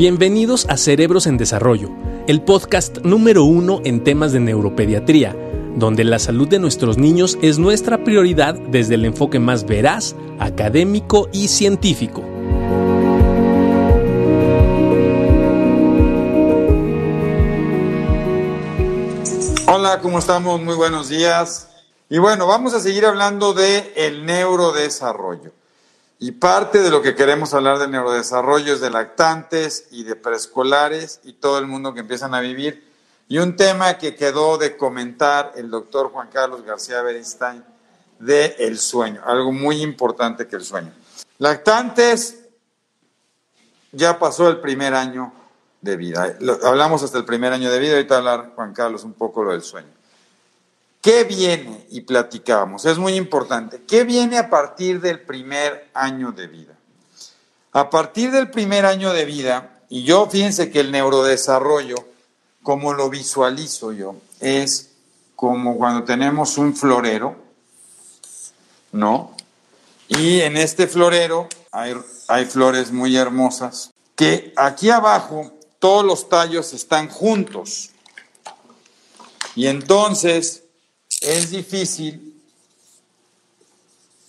Bienvenidos a Cerebros en Desarrollo, el podcast número uno en temas de neuropediatría, donde la salud de nuestros niños es nuestra prioridad desde el enfoque más veraz, académico y científico. Hola, ¿cómo estamos? Muy buenos días. Y bueno, vamos a seguir hablando de el neurodesarrollo. Y parte de lo que queremos hablar del neurodesarrollo es de lactantes y de preescolares y todo el mundo que empiezan a vivir. Y un tema que quedó de comentar el doctor Juan Carlos García Berenstein de el sueño, algo muy importante que el sueño. Lactantes ya pasó el primer año de vida. Hablamos hasta el primer año de vida, ahorita hablar Juan Carlos un poco lo del sueño. ¿Qué viene? Y platicábamos, es muy importante. ¿Qué viene a partir del primer año de vida? A partir del primer año de vida, y yo fíjense que el neurodesarrollo, como lo visualizo yo, es como cuando tenemos un florero, ¿no? Y en este florero hay, hay flores muy hermosas, que aquí abajo todos los tallos están juntos. Y entonces es difícil,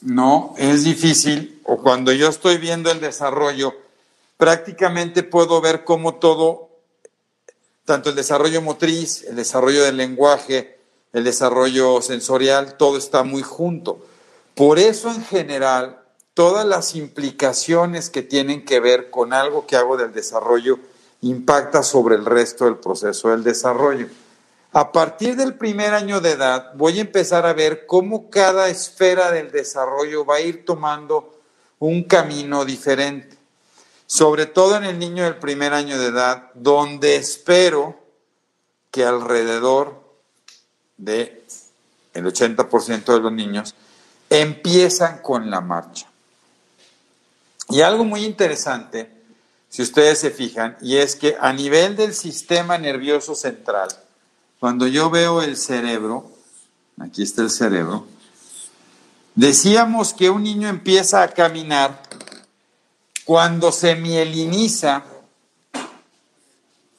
no, es difícil, o cuando yo estoy viendo el desarrollo, prácticamente puedo ver cómo todo, tanto el desarrollo motriz, el desarrollo del lenguaje, el desarrollo sensorial, todo está muy junto. Por eso en general, todas las implicaciones que tienen que ver con algo que hago del desarrollo impacta sobre el resto del proceso del desarrollo. A partir del primer año de edad voy a empezar a ver cómo cada esfera del desarrollo va a ir tomando un camino diferente. Sobre todo en el niño del primer año de edad, donde espero que alrededor de el 80% de los niños empiezan con la marcha. Y algo muy interesante, si ustedes se fijan, y es que a nivel del sistema nervioso central, cuando yo veo el cerebro, aquí está el cerebro, decíamos que un niño empieza a caminar cuando se mieliniza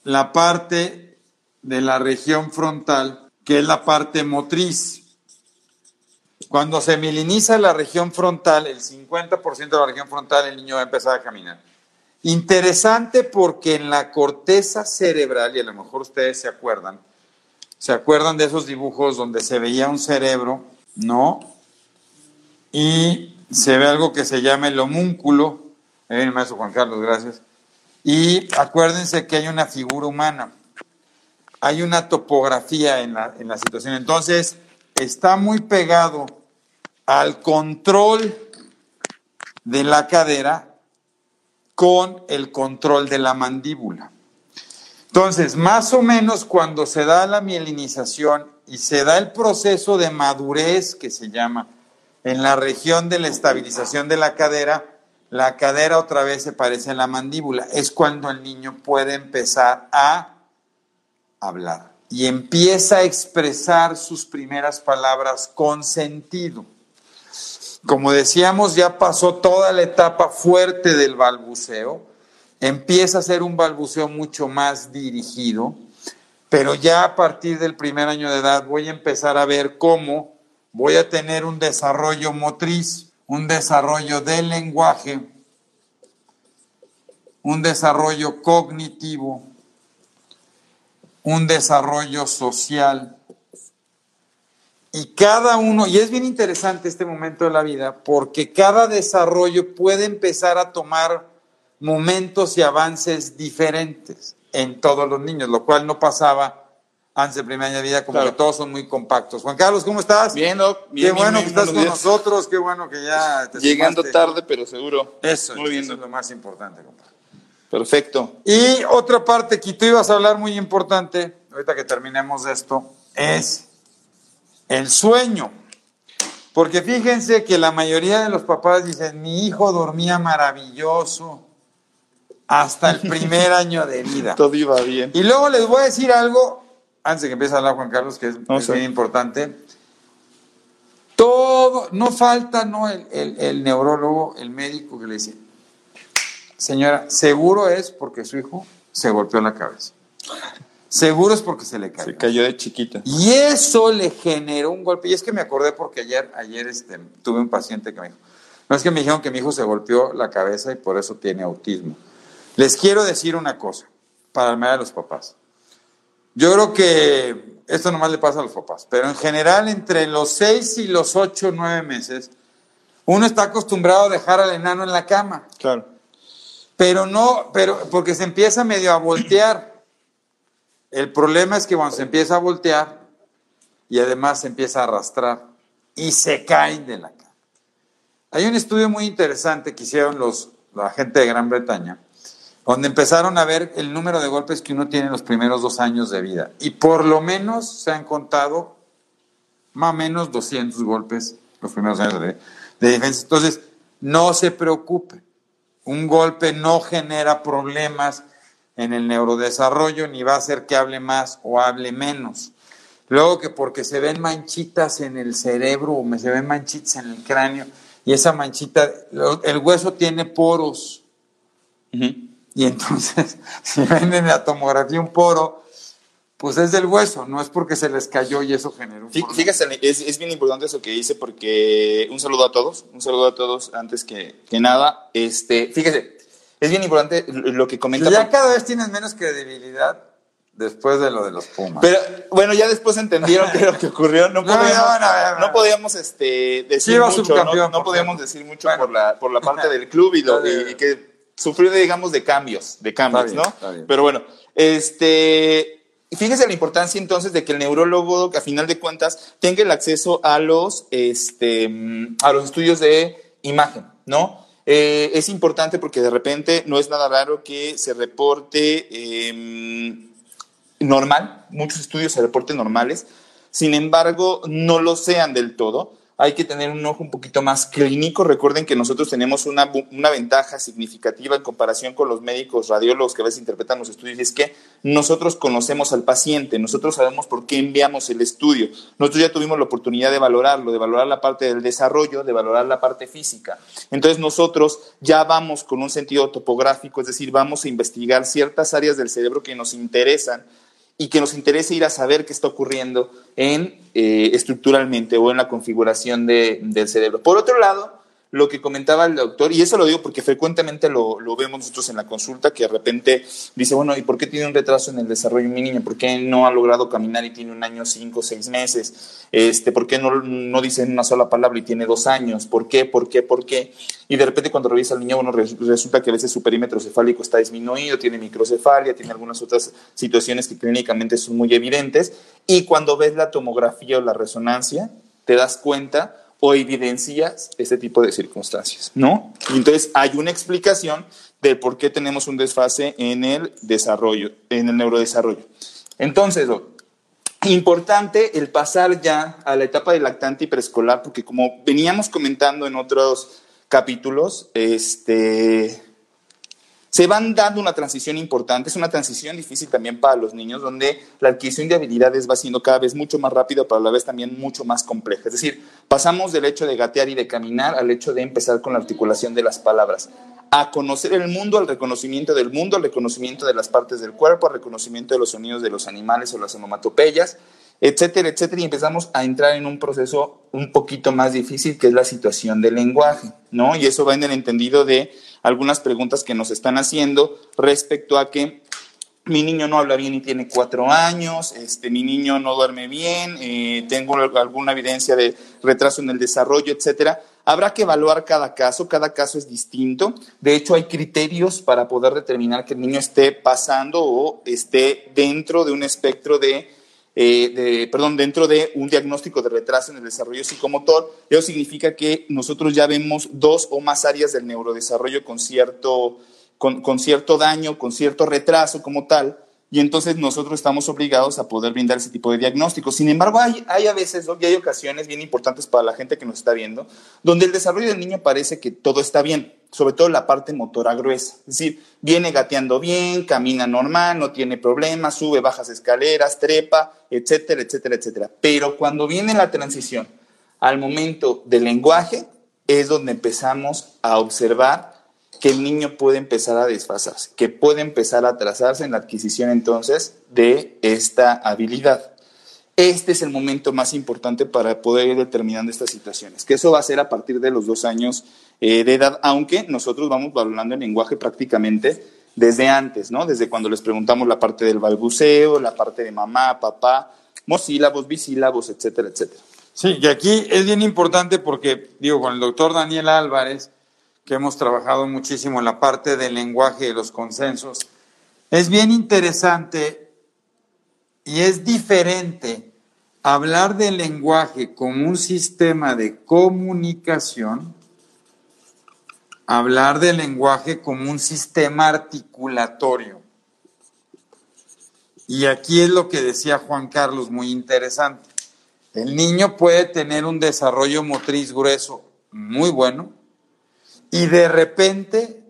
la parte de la región frontal, que es la parte motriz. Cuando se mieliniza la región frontal, el 50% de la región frontal, el niño va a empezar a caminar. Interesante porque en la corteza cerebral, y a lo mejor ustedes se acuerdan, ¿Se acuerdan de esos dibujos donde se veía un cerebro? ¿No? Y se ve algo que se llama el homúnculo. Ahí viene maestro Juan Carlos, gracias. Y acuérdense que hay una figura humana. Hay una topografía en la, en la situación. Entonces, está muy pegado al control de la cadera con el control de la mandíbula. Entonces, más o menos cuando se da la mielinización y se da el proceso de madurez que se llama en la región de la estabilización de la cadera, la cadera otra vez se parece a la mandíbula. Es cuando el niño puede empezar a hablar y empieza a expresar sus primeras palabras con sentido. Como decíamos, ya pasó toda la etapa fuerte del balbuceo empieza a ser un balbuceo mucho más dirigido, pero ya a partir del primer año de edad voy a empezar a ver cómo voy a tener un desarrollo motriz, un desarrollo del lenguaje, un desarrollo cognitivo, un desarrollo social. Y cada uno, y es bien interesante este momento de la vida, porque cada desarrollo puede empezar a tomar momentos y avances diferentes en todos los niños, lo cual no pasaba antes del primer año de vida, como que todos son muy compactos. Juan Carlos, ¿cómo estás? Bien, bien Qué bueno que estás con nosotros, qué bueno que ya te Llegando tarde, pero seguro. Eso, muy bien. eso es lo más importante, compadre. Perfecto. Y otra parte que tú ibas a hablar muy importante, ahorita que terminemos esto, es el sueño. Porque fíjense que la mayoría de los papás dicen, mi hijo dormía maravilloso, hasta el primer año de vida. Todo iba bien. Y luego les voy a decir algo, antes de que empiece a hablar Juan Carlos, que es, muy importante. Todo, no falta, ¿no? El, el, neurólogo, el médico que le dice, señora, seguro es porque su hijo se golpeó la cabeza. Seguro es porque se le cayó. Se cayó de chiquito. Y eso le generó un golpe. Y es que me acordé porque ayer, ayer este, tuve un paciente que me dijo, no es que me dijeron que mi hijo se golpeó la cabeza y por eso tiene autismo. Les quiero decir una cosa, para el a los papás. Yo creo que esto nomás le pasa a los papás, pero en general entre los seis y los ocho, nueve meses, uno está acostumbrado a dejar al enano en la cama. Claro. Pero no, pero porque se empieza medio a voltear. El problema es que cuando se empieza a voltear y además se empieza a arrastrar y se caen de la cama. Hay un estudio muy interesante que hicieron los, la gente de Gran Bretaña, donde empezaron a ver el número de golpes que uno tiene en los primeros dos años de vida. Y por lo menos se han contado más o menos 200 golpes los primeros años de, de defensa. Entonces, no se preocupe. Un golpe no genera problemas en el neurodesarrollo ni va a hacer que hable más o hable menos. Luego que porque se ven manchitas en el cerebro o se ven manchitas en el cráneo y esa manchita, el hueso tiene poros. Y entonces, si ven en la tomografía un poro, pues es del hueso, no es porque se les cayó y eso generó un Fíjese, es, es, bien importante eso que dice porque un saludo a todos, un saludo a todos antes que, que nada. Este, fíjese, es bien importante lo que comenta. ya cada vez tienes menos credibilidad después de lo de los Pumas. Pero bueno, ya después entendieron que lo que ocurrió. No podíamos, no, podíamos este, decir mucho, no, podíamos decir mucho por, la, por la parte del club y, lo, y que sufrió, digamos, de cambios, de cambios, ¿no? Pero bueno, este, fíjese la importancia entonces de que el neurólogo, a final de cuentas, tenga el acceso a los, este, a los estudios de imagen, ¿no? Eh, es importante porque de repente no es nada raro que se reporte em, normal, muchos estudios se reporten normales, sin embargo, no lo sean del todo hay que tener un ojo un poquito más clínico. Recuerden que nosotros tenemos una, ventaja significativa en comparación con los médicos radiólogos que a veces interpretan los estudios, y es que nosotros conocemos al paciente, nosotros sabemos por qué enviamos el estudio. Nosotros ya tuvimos la oportunidad de valorarlo, de valorar la parte del desarrollo, de valorar la parte física. Entonces nosotros ya vamos con un sentido topográfico, es decir, vamos a investigar ciertas áreas del cerebro que nos interesan y que nos interese ir a saber qué está ocurriendo en, eh, estructuralmente o en la configuración de, del cerebro. Por otro lado, lo que comentaba el doctor, y eso lo digo porque frecuentemente lo, vemos nosotros en la consulta, que de repente dice, bueno, ¿y por qué tiene un retraso en el desarrollo mi niño? ¿Por qué no ha logrado caminar y tiene un año, cinco, seis meses? Este, ¿Por qué no, no dice una sola palabra y tiene dos años? ¿Por qué? ¿Por qué? ¿Por qué? Y de repente cuando revisa al niño, bueno, resulta que a veces su perímetro cefálico está disminuido, tiene microcefalia, tiene algunas otras situaciones que clínicamente son muy evidentes, y cuando ves la tomografía o la resonancia, te das cuenta o evidencias este tipo de circunstancias, ¿no? Y entonces hay una explicación de por qué tenemos un desfase en el desarrollo, en el neurodesarrollo. Entonces, importante el pasar ya a la etapa de lactante y preescolar, porque como veníamos comentando en otros capítulos, este, se van dando una transición importante, es una transición difícil también para los niños, donde la adquisición de habilidades va siendo cada vez mucho más rápida, pero a la vez también mucho más compleja. Es decir, pasamos del hecho de gatear y de caminar al hecho de empezar con la articulación de las palabras, a conocer el mundo, al reconocimiento del mundo, al reconocimiento de las partes del cuerpo, al reconocimiento de los sonidos de los animales o las onomatopeyas, etcétera, etcétera, y empezamos a entrar en un proceso un poquito más difícil, que es la situación del lenguaje, ¿no? Y eso va en el entendido de algunas preguntas que nos están haciendo respecto a que mi niño no habla bien y tiene cuatro años, este, mi niño no duerme bien, eh, tengo alguna evidencia de retraso en el desarrollo, etcétera. Habrá que evaluar cada caso, cada caso es distinto. De hecho, hay criterios para poder determinar que el niño esté pasando o esté dentro de un espectro de eh, de, perdón, dentro de un diagnóstico de retraso en el desarrollo psicomotor. Eso significa que nosotros ya vemos dos o más áreas del neurodesarrollo con cierto, con cierto daño, con cierto retraso como tal y entonces nosotros estamos obligados a poder brindar ese tipo de diagnósticos. Sin embargo, hay, hay a veces y hay ocasiones bien importantes para la gente que nos está viendo, donde el desarrollo del niño parece que todo está bien, sobre todo la parte motora gruesa. Es decir, viene gateando bien, camina normal, no tiene problemas, sube, bajas escaleras, trepa, etcétera, etcétera, etcétera. Pero cuando viene la transición al momento del lenguaje, es donde empezamos a observar que el niño puede empezar a desfasarse, que puede empezar a atrasarse en la adquisición entonces de esta habilidad. Este es el momento más importante para poder ir determinando estas situaciones, que eso va a ser a partir de los dos años eh, de edad, aunque nosotros vamos valorando el lenguaje prácticamente desde antes, ¿no? Desde cuando les preguntamos la parte del balbuceo, la parte de mamá, papá, mosílabos, bisílabos, etcétera, etcétera. Sí, y aquí es bien importante porque, digo, con el doctor Daniel Álvarez, que hemos trabajado muchísimo en la parte del lenguaje de los consensos, es bien interesante y es diferente hablar del lenguaje como un sistema de comunicación, hablar del lenguaje como un sistema articulatorio. Y aquí es lo que decía Juan Carlos, muy interesante. El niño puede tener un desarrollo motriz grueso muy bueno y de repente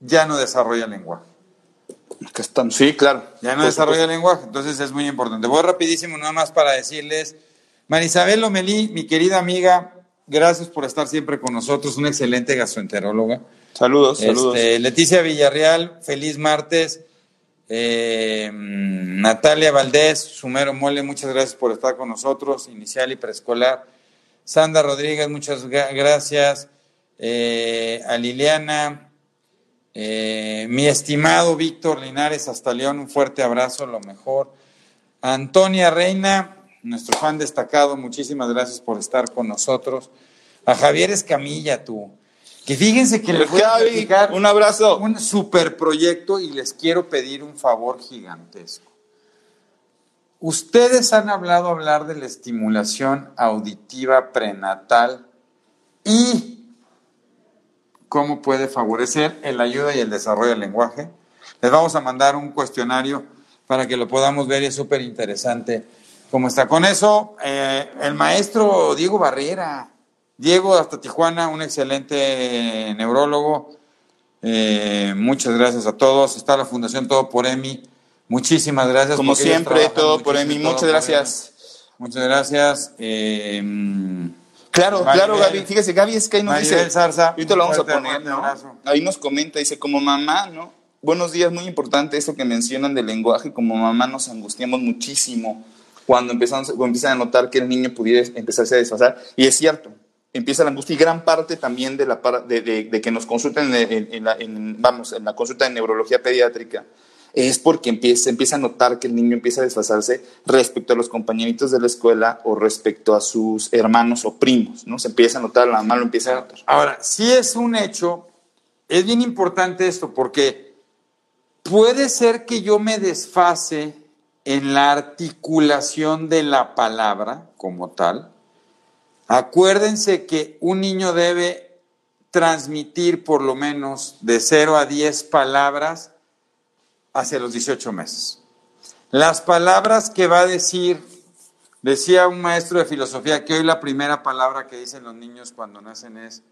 ya no desarrolla el lenguaje. Sí, claro. Ya no desarrolla el lenguaje, entonces es muy importante. Voy rapidísimo nada más para decirles, Marisabel Lomelí, mi querida amiga, gracias por estar siempre con nosotros, una excelente gastroenteróloga. Saludos, saludos. Este, Leticia Villarreal, feliz martes. Eh, Natalia Valdés, Sumero Mole, muchas gracias por estar con nosotros, inicial y preescolar. Sandra Rodríguez, muchas gracias. Eh, a Liliana, eh, mi estimado Víctor Linares, hasta León, un fuerte abrazo, lo mejor. Antonia Reina, nuestro fan destacado, muchísimas gracias por estar con nosotros. A Javier Escamilla, tú. Que fíjense que les voy a dedicar un abrazo. Un super proyecto y les quiero pedir un favor gigantesco. Ustedes han hablado hablar de la estimulación auditiva prenatal y cómo puede favorecer el ayuda y el desarrollo del lenguaje. Les vamos a mandar un cuestionario para que lo podamos ver y es súper interesante cómo está. Con eso, eh, el maestro Diego Barrera, Diego hasta Tijuana, un excelente neurólogo. Eh, muchas gracias a todos. Está la Fundación Todo por EMI. Muchísimas gracias. Como siempre, Todo por EMI. Muchas gracias. Muchas gracias. Eh, claro, claro, Gaby. Fíjese, Gaby es que ahí nos dice. Zarza, ahorita lo vamos a poner, Ahí nos comenta, dice, como mamá, ¿no? Buenos días, muy importante eso que mencionan del lenguaje. Como mamá nos angustiamos muchísimo cuando, empezamos, cuando empiezan a notar que el niño pudiera empezarse a desfasar. Y es cierto, empieza la angustia y gran parte también de, la, de, de, que nos consulten en, la, vamos, en la consulta de neurología pediátrica es porque empieza, empieza a notar que el niño empieza a desfasarse respecto a los compañeritos de la escuela o respecto a sus hermanos o primos, ¿no? Se empieza a notar, la mamá lo empieza a notar. Ahora, si es un hecho, es bien importante esto porque puede ser que yo me desfase en la articulación de la palabra como tal, Acuérdense que un niño debe transmitir por lo menos de 0 a 10 palabras hacia los 18 meses. Las palabras que va a decir, decía un maestro de filosofía que hoy la primera palabra que dicen los niños cuando nacen es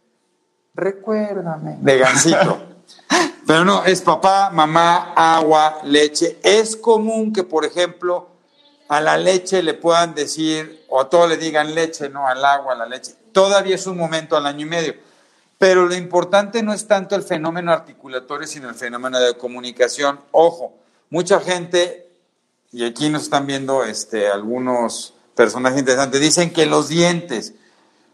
recuérdame, de gancito. Pero no, es papá, mamá, agua, leche. Es común que, por ejemplo, a la leche le puedan decir, o a todo le digan leche, no al agua, a la leche. Todavía es un momento al año y medio. Pero lo importante no es tanto el fenómeno articulatorio, sino el fenómeno de comunicación. Ojo, mucha gente, y aquí nos están viendo este, algunos personajes interesantes, dicen que los dientes,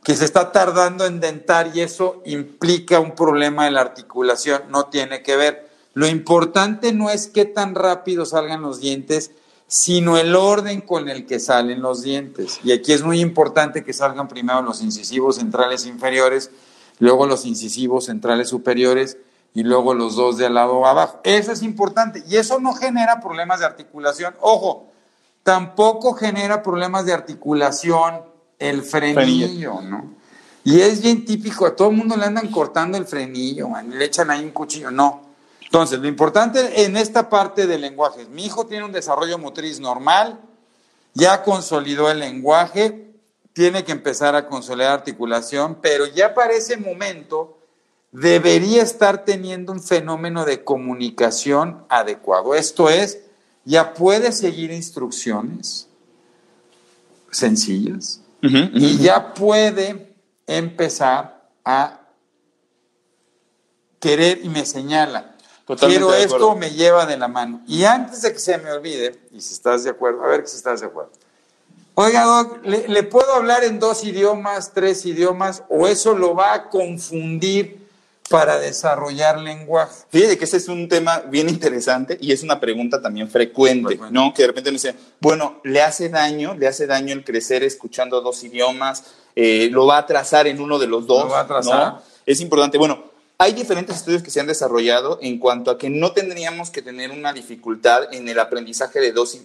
que se está tardando en dentar y eso implica un problema de la articulación, no tiene que ver. Lo importante no es qué tan rápido salgan los dientes, sino el orden con el que salen los dientes. Y aquí es muy importante que salgan primero los incisivos centrales inferiores, luego los incisivos centrales superiores y luego los dos de al lado abajo. Eso es importante y eso no genera problemas de articulación. Ojo, tampoco genera problemas de articulación el frenillo, ¿no? Y es bien típico, a todo el mundo le andan cortando el frenillo, le echan ahí un cuchillo, no. Entonces, lo importante en esta parte del lenguaje es, mi hijo tiene un desarrollo motriz normal, ya consolidó el lenguaje, tiene que empezar a consolidar articulación, pero ya para ese momento debería estar teniendo un fenómeno de comunicación adecuado. Esto es, ya puede seguir instrucciones sencillas y ya puede empezar a querer y me señala. Quiero esto, me lleva de la mano. Y antes de que se me olvide, y si estás de acuerdo, a ver si estás de acuerdo. Oiga, Doc, ¿le, puedo hablar en dos idiomas, tres idiomas, o eso lo va a confundir para desarrollar lenguaje? Fíjate que ese es un tema bien interesante y es una pregunta también frecuente, ¿no? Que de repente nos dice, bueno, ¿le hace daño? ¿Le hace daño el crecer escuchando dos idiomas? Eh, ¿Lo va a atrasar en uno de los dos? ¿Lo va a atrasar? Es importante. Bueno, hay diferentes estudios que se han desarrollado en cuanto a que no tendríamos que tener una dificultad en el aprendizaje de dos,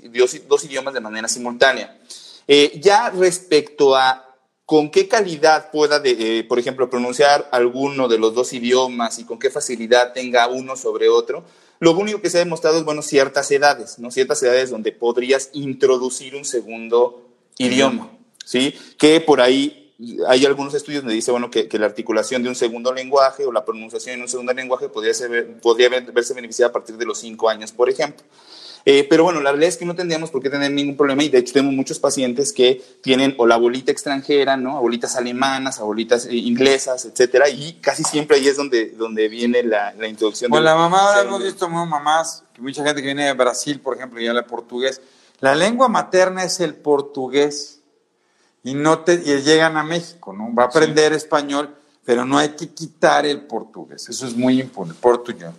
dos, idiomas de manera simultánea. Eh, ya respecto a con qué calidad pueda, eh, por ejemplo, pronunciar alguno de los dos idiomas y con qué facilidad tenga uno sobre otro, lo único que se ha demostrado es, bueno, ciertas edades, ¿no? Ciertas edades donde podrías introducir un segundo idioma, ¿sí? Que por ahí hay algunos estudios donde dice bueno, que, la articulación de un segundo lenguaje o la pronunciación en un segundo lenguaje podría, ser, podría verse beneficiada a partir de los cinco años, por ejemplo. Eh, pero bueno, la realidad es que no tendríamos por qué tener ningún problema y de hecho tenemos muchos pacientes que tienen o la abuelita extranjera, ¿no? Abuelitas alemanas, abuelitas eh, inglesas, etcétera, y casi siempre ahí es donde, donde viene la, la introducción. Bueno, la mamá, ahora hemos visto mamás, que mucha gente que viene de Brasil, por ejemplo, y habla portugués. La lengua materna es el portugués y, no te, y llegan a México, ¿no? Va a aprender español, pero no hay que quitar el portugués. Eso es muy importante, portugués.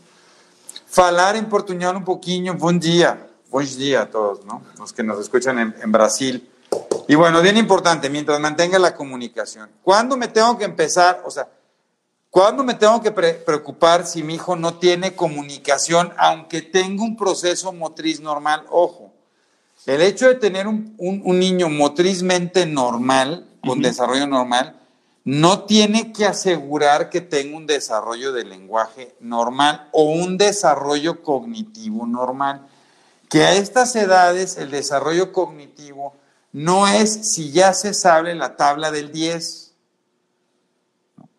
Falar en portugués un poquito, buen día, buen día a todos, ¿no? Los que nos escuchan en, Brasil. Y bueno, bien importante, mientras mantenga la comunicación. ¿Cuándo me tengo que empezar? O sea, ¿cuándo me tengo que preocupar si mi hijo no tiene comunicación, aunque tenga un proceso motriz normal? Ojo, el hecho de tener un, niño motrizmente normal, con desarrollo normal, no tiene que asegurar que tenga un desarrollo de lenguaje normal o un desarrollo cognitivo normal. Que a estas edades el desarrollo cognitivo no es si ya se sabe la tabla del 10.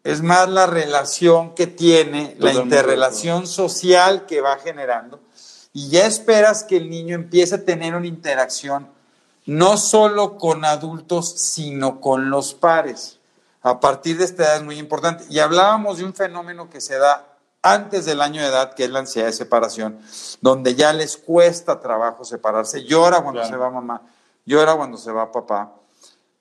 Es más la relación que tiene, la interrelación social que va generando y ya esperas que el niño empiece a tener una interacción no solo con adultos, sino con los pares. A partir de esta edad es muy importante. Y hablábamos de un fenómeno que se da antes del año de edad, que es la ansiedad de separación, donde ya les cuesta trabajo separarse. Llora cuando se va mamá, llora cuando se va papá,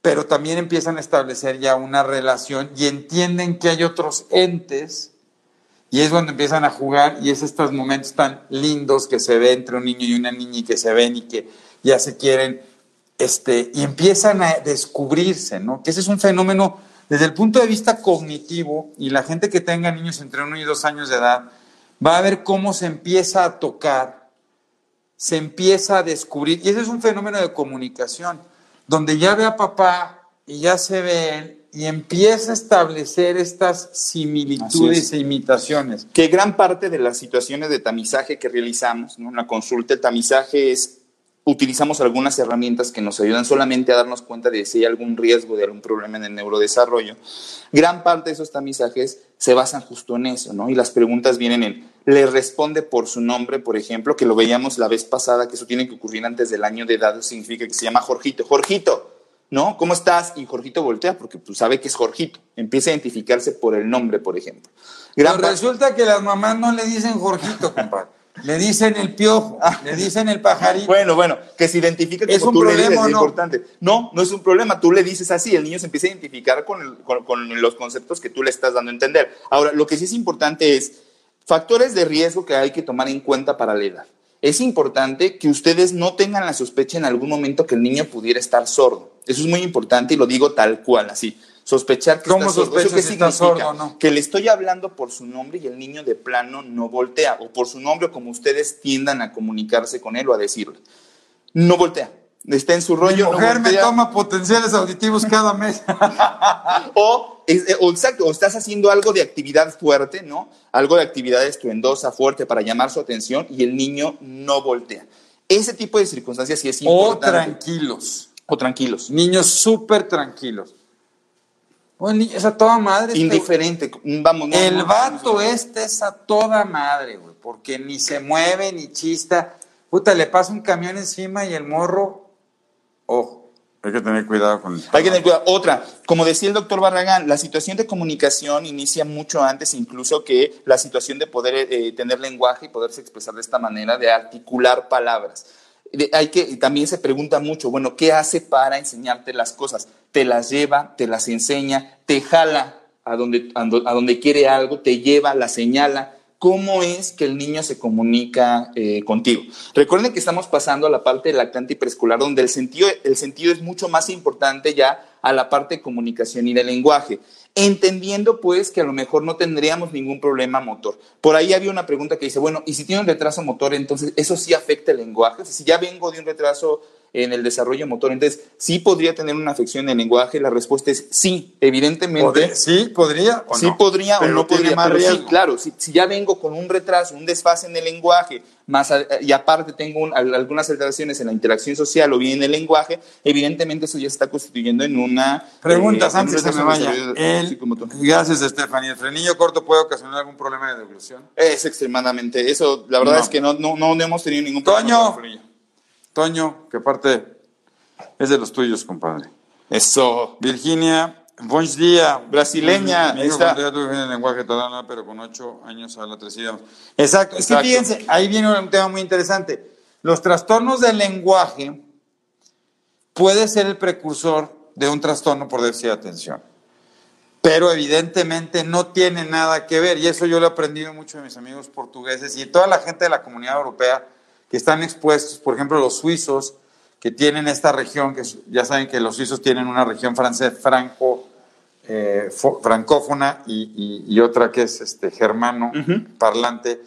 pero también empiezan a establecer ya una relación y entienden que hay otros entes y es cuando empiezan a jugar y es estos momentos tan lindos que se ve entre un niño y una niña y que se ven y que ya se quieren, este, y empiezan a descubrirse, ¿no? Que ese es un fenómeno desde el punto de vista cognitivo y la gente que tenga niños entre uno y dos años de edad va a ver cómo se empieza a tocar, se empieza a descubrir, y ese es un fenómeno de comunicación, donde ya ve a papá y ya se ve él y empieza a establecer estas similitudes e imitaciones. Que gran parte de las situaciones de tamizaje que realizamos, ¿no? en la consulta, el tamizaje es, utilizamos algunas herramientas que nos ayudan solamente a darnos cuenta de si hay algún riesgo de algún problema en el neurodesarrollo. Gran parte de esos tamizajes se basan justo en eso, ¿no? Y las preguntas vienen en, ¿le responde por su nombre, por ejemplo? Que lo veíamos la vez pasada, que eso tiene que ocurrir antes del año de edad, significa que se llama Jorgito. Jorgito, ¿no? ¿Cómo estás? Y Jorgito voltea porque pues, sabe que es Jorgito. Empieza a identificarse por el nombre, por ejemplo. Pero resulta que las mamás no le dicen Jorgito, compadre. Le dicen el piojo, ah. le dicen el pajarito. Bueno, bueno, que se identifique como ¿Es un tú problema, le dices, no? es importante. No, no es un problema, tú le dices así, el niño se empieza a identificar con, con los conceptos que tú le estás dando a entender. Ahora, lo que sí es importante es factores de riesgo que hay que tomar en cuenta para la edad. Es importante que ustedes no tengan la sospecha en algún momento que el niño pudiera estar sordo. Eso es muy importante y lo digo tal cual, así. Sospechar que está sordo. ¿Eso qué significa? no? Que le estoy hablando por su nombre y el niño de plano no voltea, o por su nombre, o como ustedes tiendan a comunicarse con él o a decirle. No voltea. Está en su rollo. Mi mujer me toma potenciales auditivos cada mes. o, eh, o, exacto, o estás haciendo algo de actividad fuerte, ¿no? Algo de actividad estruendosa, fuerte para llamar su atención y el niño no voltea. Ese tipo de circunstancias sí es importante. O tranquilos o tranquilos. Niños súper tranquilos. Bueno, es a toda madre. Indiferente, vamos. el vato este es a toda madre, güey, porque ni se mueve ni chista. Puta, le pasa un camión encima y el morro, ojo, Hay que tener cuidado con Hay que tener cuidado. Otra, como decía el doctor Barragán, la situación de comunicación inicia mucho antes incluso que la situación de poder eh, tener lenguaje y poderse expresar de esta manera, de articular palabras. hay que, también se pregunta mucho, bueno, ¿qué hace para enseñarte las cosas? Te las lleva, te las enseña, te jala a donde, a donde quiere algo, te lleva, la señala cómo es que el niño se comunica eh, contigo. Recuerden que estamos pasando a la parte del lactante y preescolar, donde el sentido, el sentido es mucho más importante ya a la parte de comunicación y de lenguaje, entendiendo pues que a lo mejor no tendríamos ningún problema motor. Por ahí había una pregunta que dice, bueno, ¿y si tiene un retraso motor, entonces eso sí afecta el lenguaje? Si ya vengo de un retraso en el desarrollo motor. Entonces, ¿sí podría tener una afección en lenguaje? La respuesta es sí, evidentemente. ¿Sí podría o Sí podría o no podría. Más sí, claro, si, ya vengo con un retraso, un desfase en el lenguaje, más y aparte tengo algunas alteraciones en la interacción social o bien en el lenguaje, evidentemente eso ya se está constituyendo en una... Preguntas eh, antes que me vaya. gracias, Stephanie. ¿El frenillo corto puede ocasionar algún problema de deglución? Es extremadamente. Eso, la verdad es que no, no, no hemos tenido ningún problema. Toño, que aparte es de los tuyos, compadre. Eso. Virginia, buen día. Brasileña. Mi hijo esta... el lenguaje todavía, pero con ocho años habla tres idiomas. Exacto. Es que fíjense, ahí viene un tema muy interesante. Los trastornos del lenguaje puede ser el precursor de un trastorno por déficit de atención. Pero evidentemente no tiene nada que ver, y eso yo lo he aprendido mucho de mis amigos portugueses y toda la gente de la comunidad europea que están expuestos, por ejemplo, los suizos, que tienen esta región, que ya saben que los suizos tienen una región francés franco, eh, francófona y, otra que es este, germano parlante.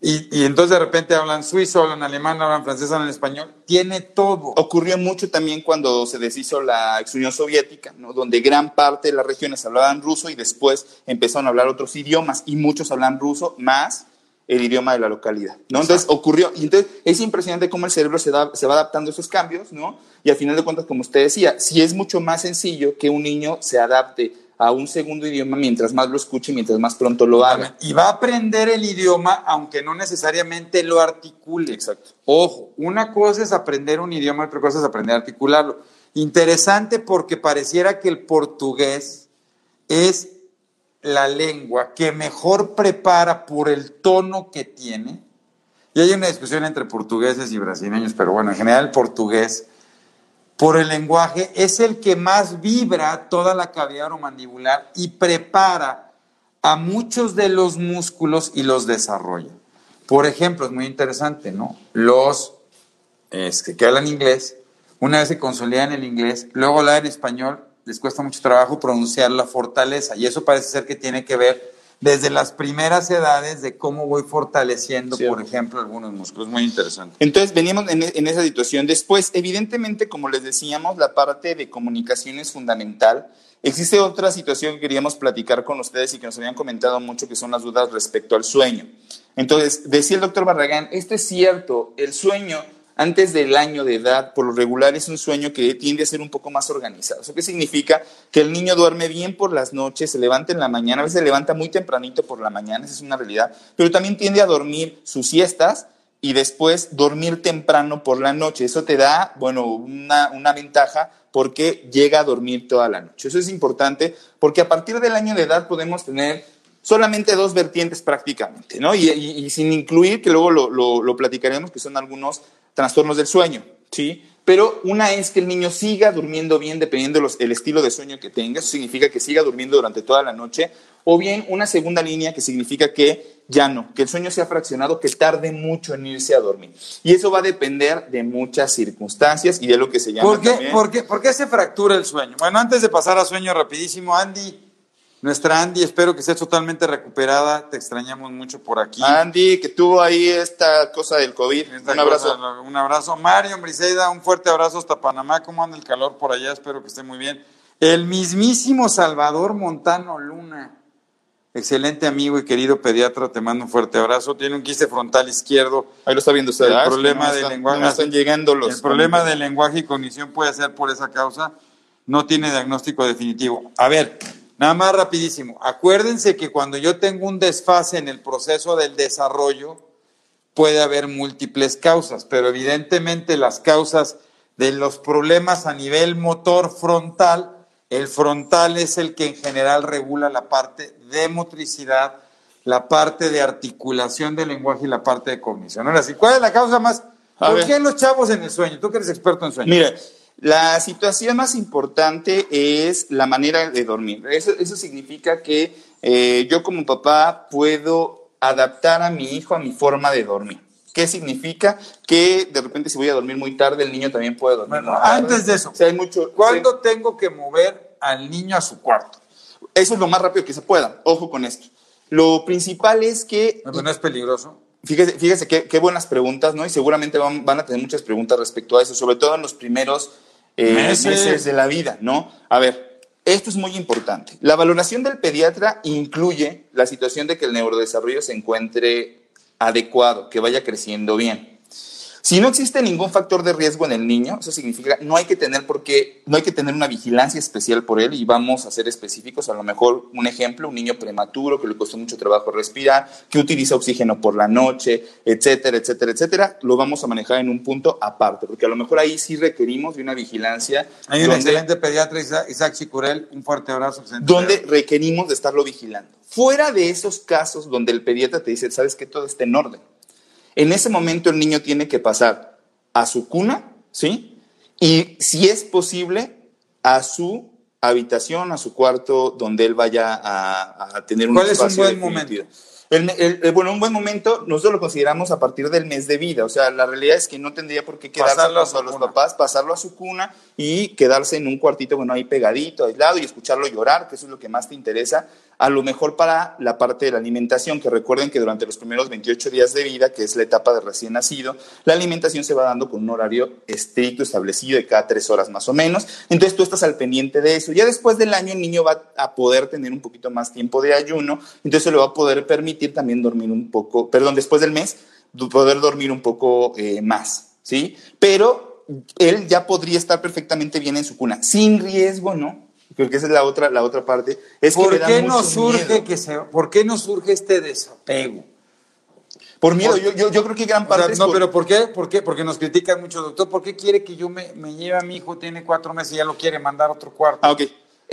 Y, entonces de repente hablan suizo, hablan alemán, hablan francés, hablan español. Tiene todo. Ocurrió mucho también cuando se deshizo la ex Unión Soviética, ¿no? donde gran parte de las regiones hablaban ruso y después empezaron a hablar otros idiomas y muchos hablan ruso más el idioma de la localidad, ¿no? Entonces ocurrió, y entonces es impresionante cómo el cerebro se, da, se va adaptando a esos cambios, ¿no? Y al final de cuentas, como usted decía, si es mucho más sencillo que un niño se adapte a un segundo idioma mientras más lo escuche, mientras más pronto lo haga. Y va a aprender el idioma aunque no necesariamente lo articule. Exacto. Ojo, una cosa es aprender un idioma, otra cosa es aprender a articularlo. Interesante porque pareciera que el portugués es la lengua que mejor prepara por el tono que tiene. Y hay una discusión entre portugueses y brasileños, pero bueno, en general el portugués, por el lenguaje, es el que más vibra toda la cavidad oromandibular y prepara a muchos de los músculos y los desarrolla. Por ejemplo, es muy interesante, ¿no? Los que hablan inglés, una vez se consolidan el inglés, luego hablan en español, les cuesta mucho trabajo pronunciar la fortaleza y eso parece ser que tiene que ver desde las primeras edades de cómo voy fortaleciendo, por ejemplo, algunos músculos. Muy interesante. Entonces, veníamos en, en, esa situación. Después, evidentemente, como les decíamos, la parte de comunicación es fundamental. Existe otra situación que queríamos platicar con ustedes y que nos habían comentado mucho, que son las dudas respecto al sueño. Entonces, decía el doctor Barragán, esto es cierto, el sueño antes del año de edad, por lo regular es un sueño que tiende a ser un poco más organizado. ¿Eso qué significa? Que el niño duerme bien por las noches, se levanta en la mañana, a veces se levanta muy tempranito por la mañana, esa es una realidad, pero también tiende a dormir sus siestas y después dormir temprano por la noche. Eso te da, bueno, una, ventaja porque llega a dormir toda la noche. Eso es importante porque a partir del año de edad podemos tener solamente dos vertientes prácticamente, ¿no? Y, sin incluir, que luego lo, platicaremos, que son algunos trastornos del sueño, ¿sí? Pero una es que el niño siga durmiendo bien dependiendo del estilo de sueño que tenga, eso significa que siga durmiendo durante toda la noche, o bien una segunda línea que significa que ya no, que el sueño sea fraccionado, que tarde mucho en irse a dormir. Y eso va a depender de muchas circunstancias y de lo que se llama. ¿Por qué, ¿por qué, ¿por qué se fractura el sueño? Bueno, antes de pasar a sueño rapidísimo, Andy, nuestra Andy, espero que estés totalmente recuperada. Te extrañamos mucho por aquí. Andy, que tuvo ahí esta cosa del COVID. un abrazo. un abrazo. Mario, Briseida, un fuerte abrazo hasta Panamá. ¿Cómo anda el calor por allá? Espero que esté muy bien. El mismísimo Salvador Montano Luna. Excelente amigo y querido pediatra, te mando un fuerte abrazo. Tiene un quiste frontal izquierdo. Ahí lo está viendo usted. El ah, problema de lenguaje. están llegando los. El problema de lenguaje y cognición puede ser por esa causa. No tiene diagnóstico definitivo. A ver, Nada más rapidísimo. Acuérdense que cuando yo tengo un desfase en el proceso del desarrollo, puede haber múltiples causas, pero evidentemente las causas de los problemas a nivel motor frontal, el frontal es el que en general regula la parte de motricidad, la parte de articulación del lenguaje y la parte de cognición. Ahora sí, ¿cuál es la causa más? ¿Por qué los chavos en el sueño? Tú que eres experto en sueño. Mire, la situación más importante es la manera de dormir. Eso, eso significa que eh, yo como papá puedo adaptar a mi hijo a mi forma de dormir. ¿Qué significa? Que de repente si voy a dormir muy tarde, el niño también puede dormir. Bueno, antes de eso, hay mucho, ¿cuándo tengo que mover al niño a su cuarto? Eso es lo más rápido que se pueda. Ojo con esto. Lo principal es que... ¿No es peligroso? Fíjese, fíjese qué, buenas preguntas, ¿no? Y seguramente van, a tener muchas preguntas respecto a eso, sobre todo en los primeros eh, meses de la vida, ¿no? A ver, esto es muy importante. La valoración del pediatra incluye la situación de que el neurodesarrollo se encuentre adecuado, que vaya creciendo bien. Si no existe ningún factor de riesgo en el niño, eso significa no hay que tener por no hay que tener una vigilancia especial por él y vamos a ser específicos, a lo mejor un ejemplo, un niño prematuro que le costó mucho trabajo respirar, que utiliza oxígeno por la noche, etcétera, etcétera, etcétera, lo vamos a manejar en un punto aparte, porque a lo mejor ahí sí requerimos de una vigilancia. Hay un excelente pediatra, Isaac Chicurel, un fuerte abrazo. Donde requerimos de estarlo vigilando. Fuera de esos casos donde el pediatra te dice, sabes que todo está en orden en ese momento el niño tiene que pasar a su cuna, ¿sí? Y si es posible, a su habitación, a su cuarto, donde él vaya a, tener un ¿Cuál es un buen momento? bueno, un buen momento nosotros lo consideramos a partir del mes de vida. O sea, la realidad es que no tendría por qué quedarse a, los papás, pasarlo a su cuna y quedarse en un cuartito, bueno, ahí pegadito, aislado y escucharlo llorar, que eso es lo que más te interesa. A lo mejor para la parte de la alimentación, que recuerden que durante los primeros 28 días de vida, que es la etapa de recién nacido, la alimentación se va dando con un horario estricto, establecido de cada tres horas más o menos. Entonces tú estás al pendiente de eso. Ya después del año el niño va a poder tener un poquito más tiempo de ayuno, entonces se le va a poder permitir también dormir un poco, perdón, después del mes, poder dormir un poco eh, más, ¿sí? Pero él ya podría estar perfectamente bien en su cuna, sin riesgo, ¿no? Creo que esa es la otra, la otra parte. Es ¿Por, qué no surge que se, ¿Por qué no surge este desapego? Por miedo, yo, yo, yo, creo que gran parte. no, pero ¿por qué? ¿por qué? Porque nos critican mucho, doctor. ¿Por qué quiere que yo me, me lleve a mi hijo? Tiene cuatro meses y ya lo quiere mandar a otro cuarto. Ah, ok.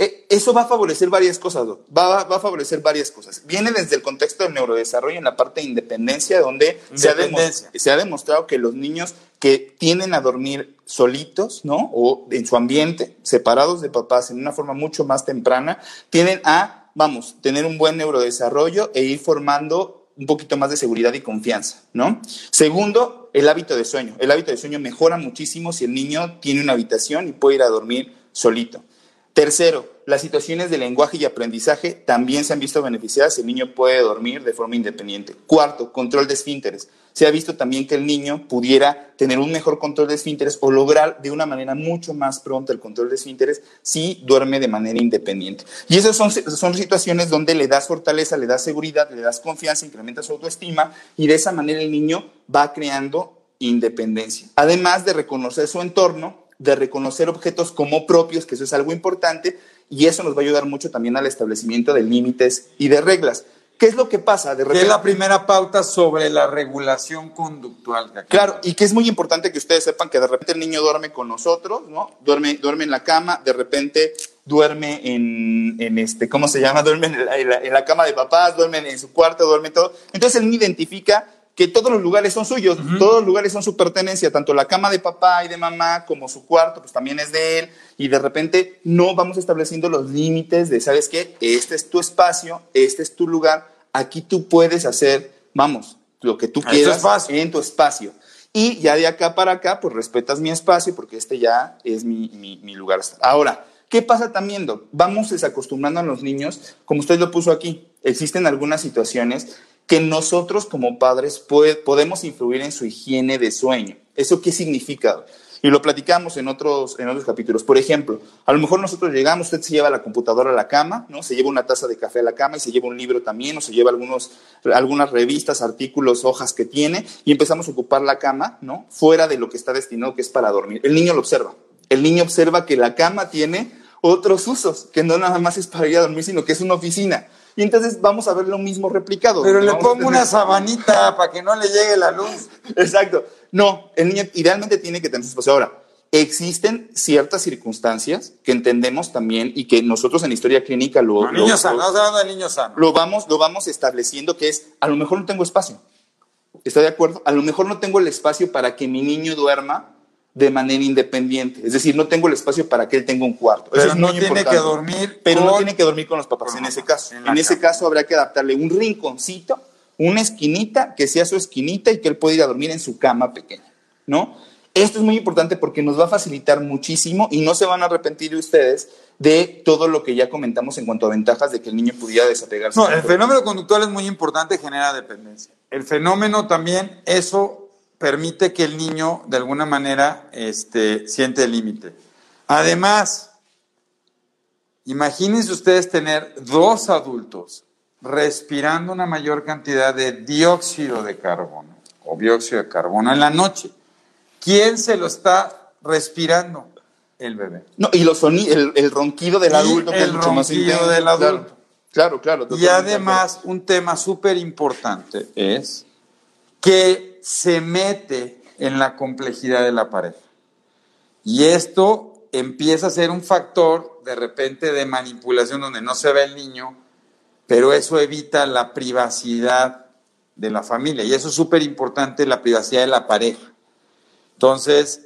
Eh, eso va a favorecer varias cosas, va, va, a favorecer varias cosas. Viene desde el contexto del neurodesarrollo en la parte de independencia, donde se ha, demostrado que los niños que tienden a dormir solitos, ¿no? O en su ambiente, separados de papás en una forma mucho más temprana, tienden a, vamos, tener un buen neurodesarrollo e ir formando un poquito más de seguridad y confianza, ¿no? Segundo, el hábito de sueño. El hábito de sueño mejora muchísimo si el niño tiene una habitación y puede ir a dormir solito. Tercero, las situaciones de lenguaje y aprendizaje también se han visto beneficiadas si el niño puede dormir de forma independiente. Cuarto, control de esfínteres. Se ha visto también que el niño pudiera tener un mejor control de esfínteres o lograr de una manera mucho más pronta el control de esfínteres si duerme de manera independiente. Y esas son, son situaciones donde le das fortaleza, le das seguridad, le das confianza, incrementa su autoestima y de esa manera el niño va creando independencia. Además de reconocer su entorno, de reconocer objetos como propios, que eso es algo importante, y eso nos va a ayudar mucho también al establecimiento de límites y de reglas. ¿Qué es lo que pasa? De repente, es la primera pauta sobre la regulación conductual. Claro, y que es muy importante que ustedes sepan que de repente el niño duerme con nosotros, ¿no? Duerme, duerme en la cama, de repente duerme en, en este, ¿cómo se llama? Duerme en la, en la, cama de papás, duerme en su cuarto, duerme todo. Entonces él identifica que todos los lugares son suyos, todos los lugares son su pertenencia, tanto la cama de papá y de mamá como su cuarto, pues también es de él, y de repente no vamos estableciendo los límites de, ¿sabes qué? Este es tu espacio, este es tu lugar, aquí tú puedes hacer, vamos, lo que tú quieras en tu espacio. Y ya de acá para acá, pues respetas mi espacio porque este ya es mi, mi, lugar. Ahora, ¿qué pasa también, Vamos desacostumbrando a los niños, como usted lo puso aquí. Existen algunas situaciones que nosotros como padres podemos influir en su higiene de sueño. ¿Eso qué significa? Y lo platicamos en otros, en otros capítulos. Por ejemplo, a lo mejor nosotros llegamos, usted se lleva la computadora a la cama, ¿no? Se lleva una taza de café a la cama y se lleva un libro también, o se lleva algunos, algunas revistas, artículos, hojas que tiene, y empezamos a ocupar la cama, ¿no? Fuera de lo que está destinado, que es para dormir. El niño lo observa. El niño observa que la cama tiene otros usos, que no nada más es para ir a dormir, sino que es una oficina y entonces vamos a ver lo mismo replicado. Pero le pongo una sabanita para que no le llegue la luz. Exacto. No, el niño idealmente tiene que tener su espacio. Ahora, existen ciertas circunstancias que entendemos también y que nosotros en historia clínica lo, no, hablando de niños sanos. Lo vamos, lo vamos estableciendo que es, a lo mejor no tengo espacio. ¿Está de acuerdo? A lo mejor no tengo el espacio para que mi niño duerma de manera independiente. Es decir, no tengo el espacio para que él tenga un cuarto. Pero no tiene que dormir. Pero no tiene que dormir con los papás en ese caso. En, ese caso habrá que adaptarle un rinconcito, una esquinita, que sea su esquinita y que él pueda ir a dormir en su cama pequeña, ¿no? Esto es muy importante porque nos va a facilitar muchísimo y no se van a arrepentir ustedes de todo lo que ya comentamos en cuanto a ventajas de que el niño pudiera desapegarse. No, el fenómeno conductual es muy importante, genera dependencia. El fenómeno también, eso permite que el niño de alguna manera este, siente el límite. Además, imagínense ustedes tener dos adultos respirando una mayor cantidad de dióxido de carbono o dióxido de carbono en la noche. ¿Quién se lo está respirando? El bebé. No, y los el, el, ronquido del adulto. el ronquido del adulto. Claro, claro. y además, un tema súper importante es que se mete en la complejidad de la pareja. Y esto empieza a ser un factor de repente de manipulación donde no se ve el niño, pero eso evita la privacidad de la familia. Y eso es súper importante, la privacidad de la pareja. Entonces,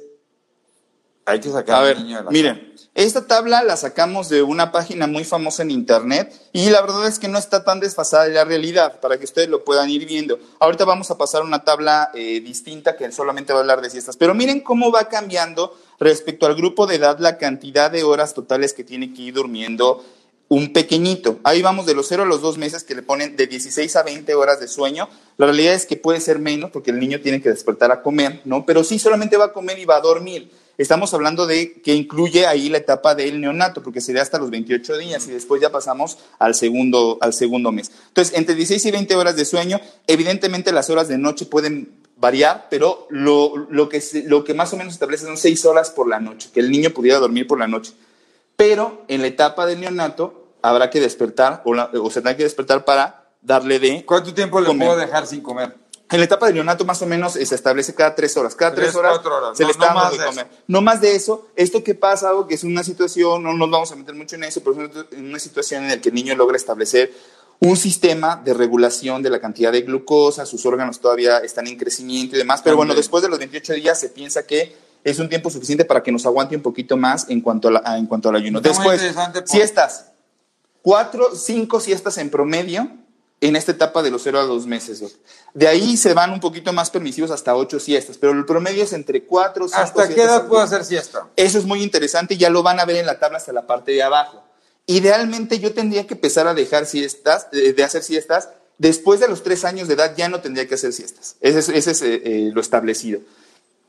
hay que sacar al niño de la Miren, esta tabla la sacamos de una página muy famosa en internet y la verdad es que no está tan desfasada de la realidad para que ustedes lo puedan ir viendo. Ahorita vamos a pasar a una tabla eh, distinta que solamente va a hablar de siestas, pero miren cómo va cambiando respecto al grupo de edad la cantidad de horas totales que tiene que ir durmiendo un pequeñito. Ahí vamos de los 0 a los 2 meses que le ponen de 16 a 20 horas de sueño. La realidad es que puede ser menos porque el niño tiene que despertar a comer, ¿no? Pero sí solamente va a comer y va a dormir. Estamos hablando de que incluye ahí la etapa del neonato, porque sería hasta los 28 días y después ya pasamos al segundo, al segundo mes. Entonces, entre 16 y 20 horas de sueño, evidentemente las horas de noche pueden variar, pero lo, lo, que, lo que más o menos establece son 6 horas por la noche, que el niño pudiera dormir por la noche. Pero en la etapa del neonato, habrá que despertar o, o se tendrá que despertar para darle de. ¿Cuánto tiempo le puedo dejar sin comer? En la etapa del neonato más o menos se establece cada tres horas. Cada tres, horas, se le está dando de comer. No más de eso. Esto que pasa, algo que es una situación, no nos vamos a meter mucho en eso, pero es una situación en la que el niño logra establecer un sistema de regulación de la cantidad de glucosa, sus órganos todavía están en crecimiento y demás, pero bueno, después de los 28 días se piensa que es un tiempo suficiente para que nos aguante un poquito más en cuanto, a en cuanto al ayuno. Después, si estás cuatro, cinco siestas en promedio en esta etapa de los 0 a 2 meses. De ahí se van un poquito más permisivos hasta ocho siestas, pero el promedio es entre cuatro, cinco ¿Hasta qué edad puedo hacer siesta? Eso es muy interesante y ya lo van a ver en la tabla hasta la parte de abajo. Idealmente yo tendría que empezar a dejar siestas, eh, de hacer siestas, después de los tres años de edad ya no tendría que hacer siestas. Ese es, eh, eh, lo establecido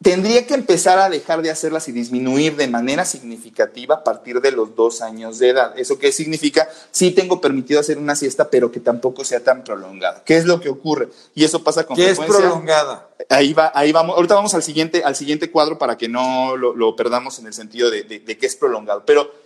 tendría que empezar a dejar de hacerlas y disminuir de manera significativa a partir de los dos años de edad. ¿Eso qué significa? Sí tengo permitido hacer una siesta, pero que tampoco sea tan prolongada. ¿Qué es lo que ocurre? Y eso pasa con ¿Qué es prolongada? Ahí va, ahí vamos. Ahorita vamos al siguiente, al siguiente cuadro para que no lo, perdamos en el sentido de, de que es prolongado. Pero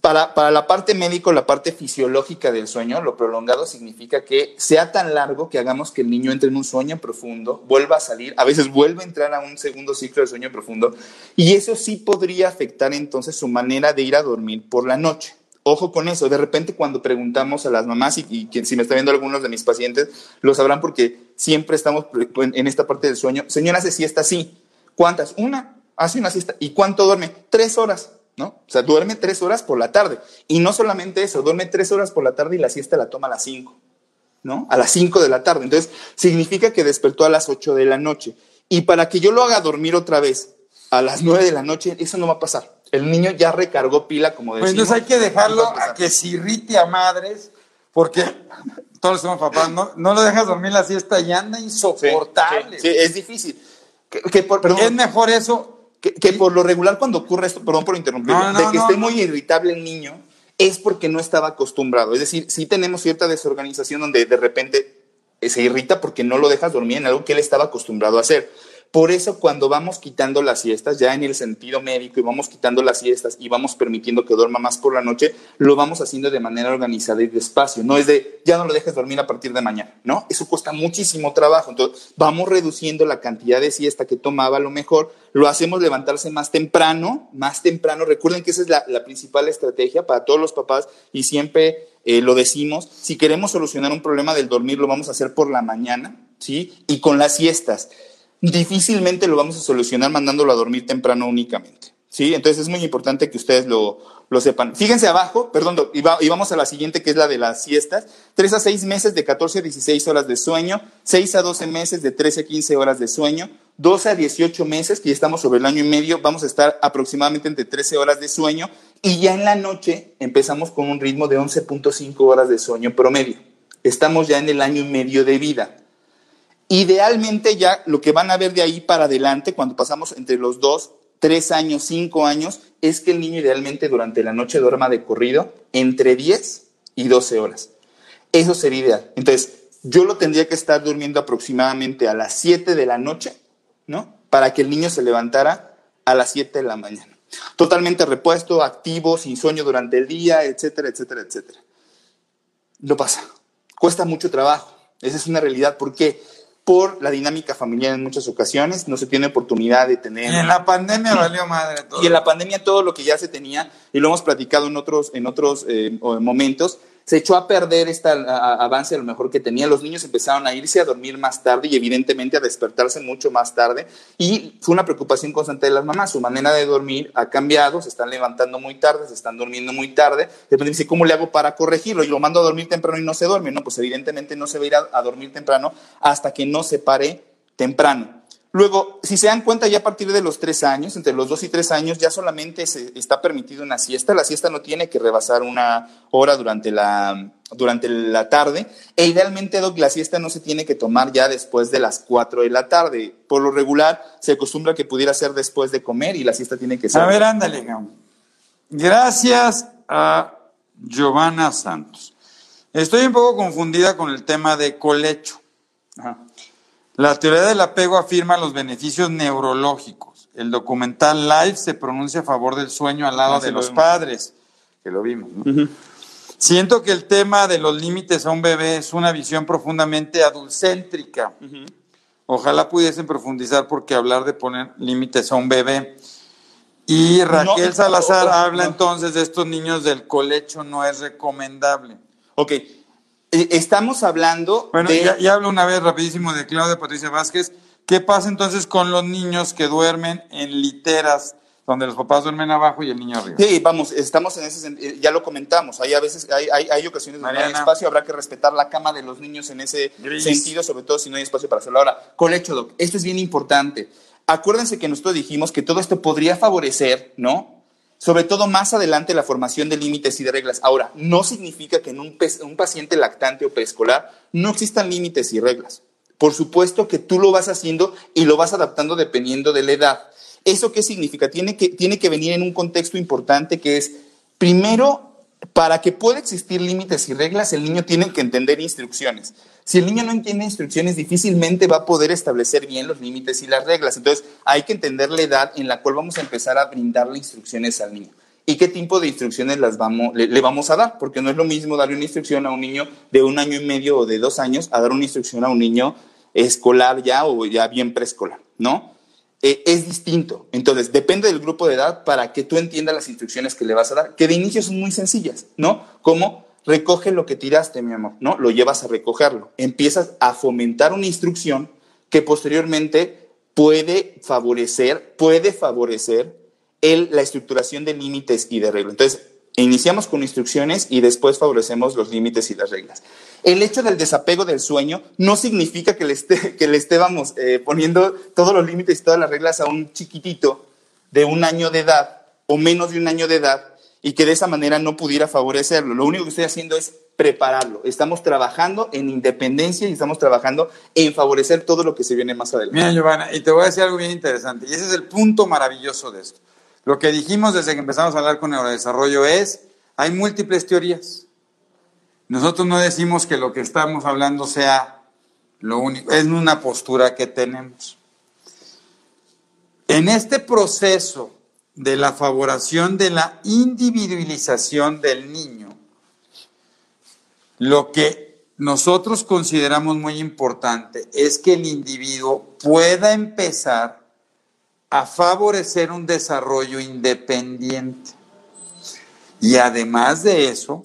para, para, la parte médico, la parte fisiológica del sueño, lo prolongado significa que sea tan largo que hagamos que el niño entre en un sueño profundo, vuelva a salir, a veces vuelve a entrar a un segundo ciclo de sueño profundo, y eso sí podría afectar entonces su manera de ir a dormir por la noche. Ojo con eso, de repente cuando preguntamos a las mamás, y, si me está viendo algunos de mis pacientes, lo sabrán porque siempre estamos en esta parte del sueño. Señora, hace siesta, sí. ¿Cuántas? Una, hace una siesta. ¿Y cuánto duerme? Tres horas. ¿No? O sea, duerme tres horas por la tarde. Y no solamente eso, duerme tres horas por la tarde y la siesta la toma a las cinco, ¿no? A las cinco de la tarde. Entonces, significa que despertó a las ocho de la noche. Y para que yo lo haga dormir otra vez a las nueve de la noche, eso no va a pasar. El niño ya recargó pila, como decimos. Pues entonces hay que dejarlo a, que se irrite a madres, porque todos somos papás, no, no lo dejas dormir la siesta y anda insoportable. Sí, es difícil. es mejor eso que, por lo regular cuando ocurre esto, perdón por interrumpir, de que esté muy irritable el niño, es porque no estaba acostumbrado. Es decir, sí tenemos cierta desorganización donde de repente se irrita porque no lo dejas dormir en algo que él estaba acostumbrado a hacer. Por eso cuando vamos quitando las siestas, ya en el sentido médico, y vamos quitando las siestas y vamos permitiendo que duerma más por la noche, lo vamos haciendo de manera organizada y despacio. No es de, ya no lo dejes dormir a partir de mañana, ¿no? Eso cuesta muchísimo trabajo. Entonces, vamos reduciendo la cantidad de siesta que tomaba a lo mejor, lo hacemos levantarse más temprano, más temprano. Recuerden que esa es la, principal estrategia para todos los papás y siempre eh, lo decimos. Si queremos solucionar un problema del dormir, lo vamos a hacer por la mañana, ¿sí? Y con las siestas difícilmente lo vamos a solucionar mandándolo a dormir temprano únicamente. ¿sí? Entonces es muy importante que ustedes lo, lo sepan. Fíjense abajo, perdón, y, vamos a la siguiente que es la de las siestas. 3 a 6 meses de 14 a 16 horas de sueño, 6 a 12 meses de 13 a 15 horas de sueño, 12 a 18 meses, que ya estamos sobre el año y medio, vamos a estar aproximadamente entre 13 horas de sueño y ya en la noche empezamos con un ritmo de 11.5 horas de sueño promedio. Estamos ya en el año y medio de vida. Idealmente ya lo que van a ver de ahí para adelante, cuando pasamos entre los dos, tres años, cinco años, es que el niño idealmente durante la noche duerma de corrido entre 10 y 12 horas. Eso sería ideal. Entonces, yo lo tendría que estar durmiendo aproximadamente a las 7 de la noche, ¿no? Para que el niño se levantara a las 7 de la mañana. Totalmente repuesto, activo, sin sueño durante el día, etcétera, etcétera, etcétera. No pasa. Cuesta mucho trabajo. Esa es una realidad. ¿Por qué? Por la dinámica familiar en muchas ocasiones, no se tiene oportunidad de tener... Y en la pandemia valió madre todo. Y en la pandemia todo lo que ya se tenía, y lo hemos platicado en otros, en otros eh, momentos, se echó a perder este avance a lo mejor que tenía. Los niños empezaron a irse a dormir más tarde y evidentemente a despertarse mucho más tarde. Y fue una preocupación constante de las mamás. Su manera de dormir ha cambiado, se están levantando muy tarde, se están durmiendo muy tarde. Después dice, ¿cómo le hago para corregirlo? Y lo mando a dormir temprano y no se duerme. No, pues evidentemente no se va a ir a dormir temprano hasta que no se pare temprano. Luego, si se dan cuenta, ya a partir de los tres años, entre los dos y tres años, ya solamente se está permitido una siesta. La siesta no tiene que rebasar una hora durante la, durante la tarde. E idealmente, la siesta no se tiene que tomar ya después de las cuatro de la tarde. Por lo regular, se acostumbra que pudiera ser después de comer y la siesta tiene que ser. A ver, ándale. Gracias a Giovanna Santos. Estoy un poco confundida con el tema de colecho. Ajá. La teoría del apego afirma los beneficios neurológicos. El documental Life se pronuncia a favor del sueño al lado ah, de los padres, que lo vimos. Siento que el tema de los límites a un bebé es una visión profundamente adulcéntrica. Ojalá pudiesen profundizar porque hablar de poner límites a un bebé. Y Raquel Salazar habla entonces de estos niños del colecho no es recomendable. Ok, estamos hablando. Bueno, ya, hablo una vez rapidísimo de Claudia Patricia Vázquez. ¿Qué pasa entonces con los niños que duermen en literas? donde los papás duermen abajo y el niño arriba. Sí, vamos, estamos en ese sentido, ya lo comentamos, hay a veces, hay, hay, ocasiones donde no hay espacio, habrá que respetar la cama de los niños en ese sentido, sobre todo si no hay espacio para hacerlo. Ahora, colecho, Doc, esto es bien importante. Acuérdense que nosotros dijimos que todo esto podría favorecer, ¿no? Sobre todo más adelante la formación de límites y de reglas. Ahora, no significa que en un, un paciente lactante o preescolar no existan límites y reglas. Por supuesto que tú lo vas haciendo y lo vas adaptando dependiendo de la edad. ¿Eso qué significa? Tiene que, tiene que venir en un contexto importante que es, primero, para que pueda existir límites y reglas, el niño tiene que entender instrucciones. Si el niño no entiende instrucciones, difícilmente va a poder establecer bien los límites y las reglas. Entonces, hay que entender la edad en la cual vamos a empezar a brindarle instrucciones al niño. ¿Y qué tipo de instrucciones las vamos, le, vamos a dar? Porque no es lo mismo darle una instrucción a un niño de un año y medio o de dos años a dar una instrucción a un niño escolar ya o ya bien preescolar, ¿no? Eh, es distinto. Entonces, depende del grupo de edad para que tú entiendas las instrucciones que le vas a dar, que de inicio son muy sencillas, ¿no? Como recoge lo que tiraste, mi amor, ¿no? Lo llevas a recogerlo. Empiezas a fomentar una instrucción que posteriormente puede favorecer, puede favorecer el, la estructuración de límites y de reglas. Entonces, iniciamos con instrucciones y después favorecemos los límites y las reglas. El hecho del desapego del sueño no significa que le, esté, que le estemos eh, poniendo todos los límites y todas las reglas a un chiquitito de un año de edad o menos de un año de edad y que de esa manera no pudiera favorecerlo. Lo único que estoy haciendo es prepararlo. Estamos trabajando en independencia y estamos trabajando en favorecer todo lo que se viene más adelante. Mira, Giovanna, y te voy a decir algo bien interesante, y ese es el punto maravilloso de esto. Lo que dijimos desde que empezamos a hablar con neurodesarrollo es, hay múltiples teorías. Nosotros no decimos que lo que estamos hablando sea lo único, es una postura que tenemos. En este proceso de la favoración de la individualización del niño, lo que nosotros consideramos muy importante es que el individuo pueda empezar a favorecer un desarrollo independiente. Y además de eso,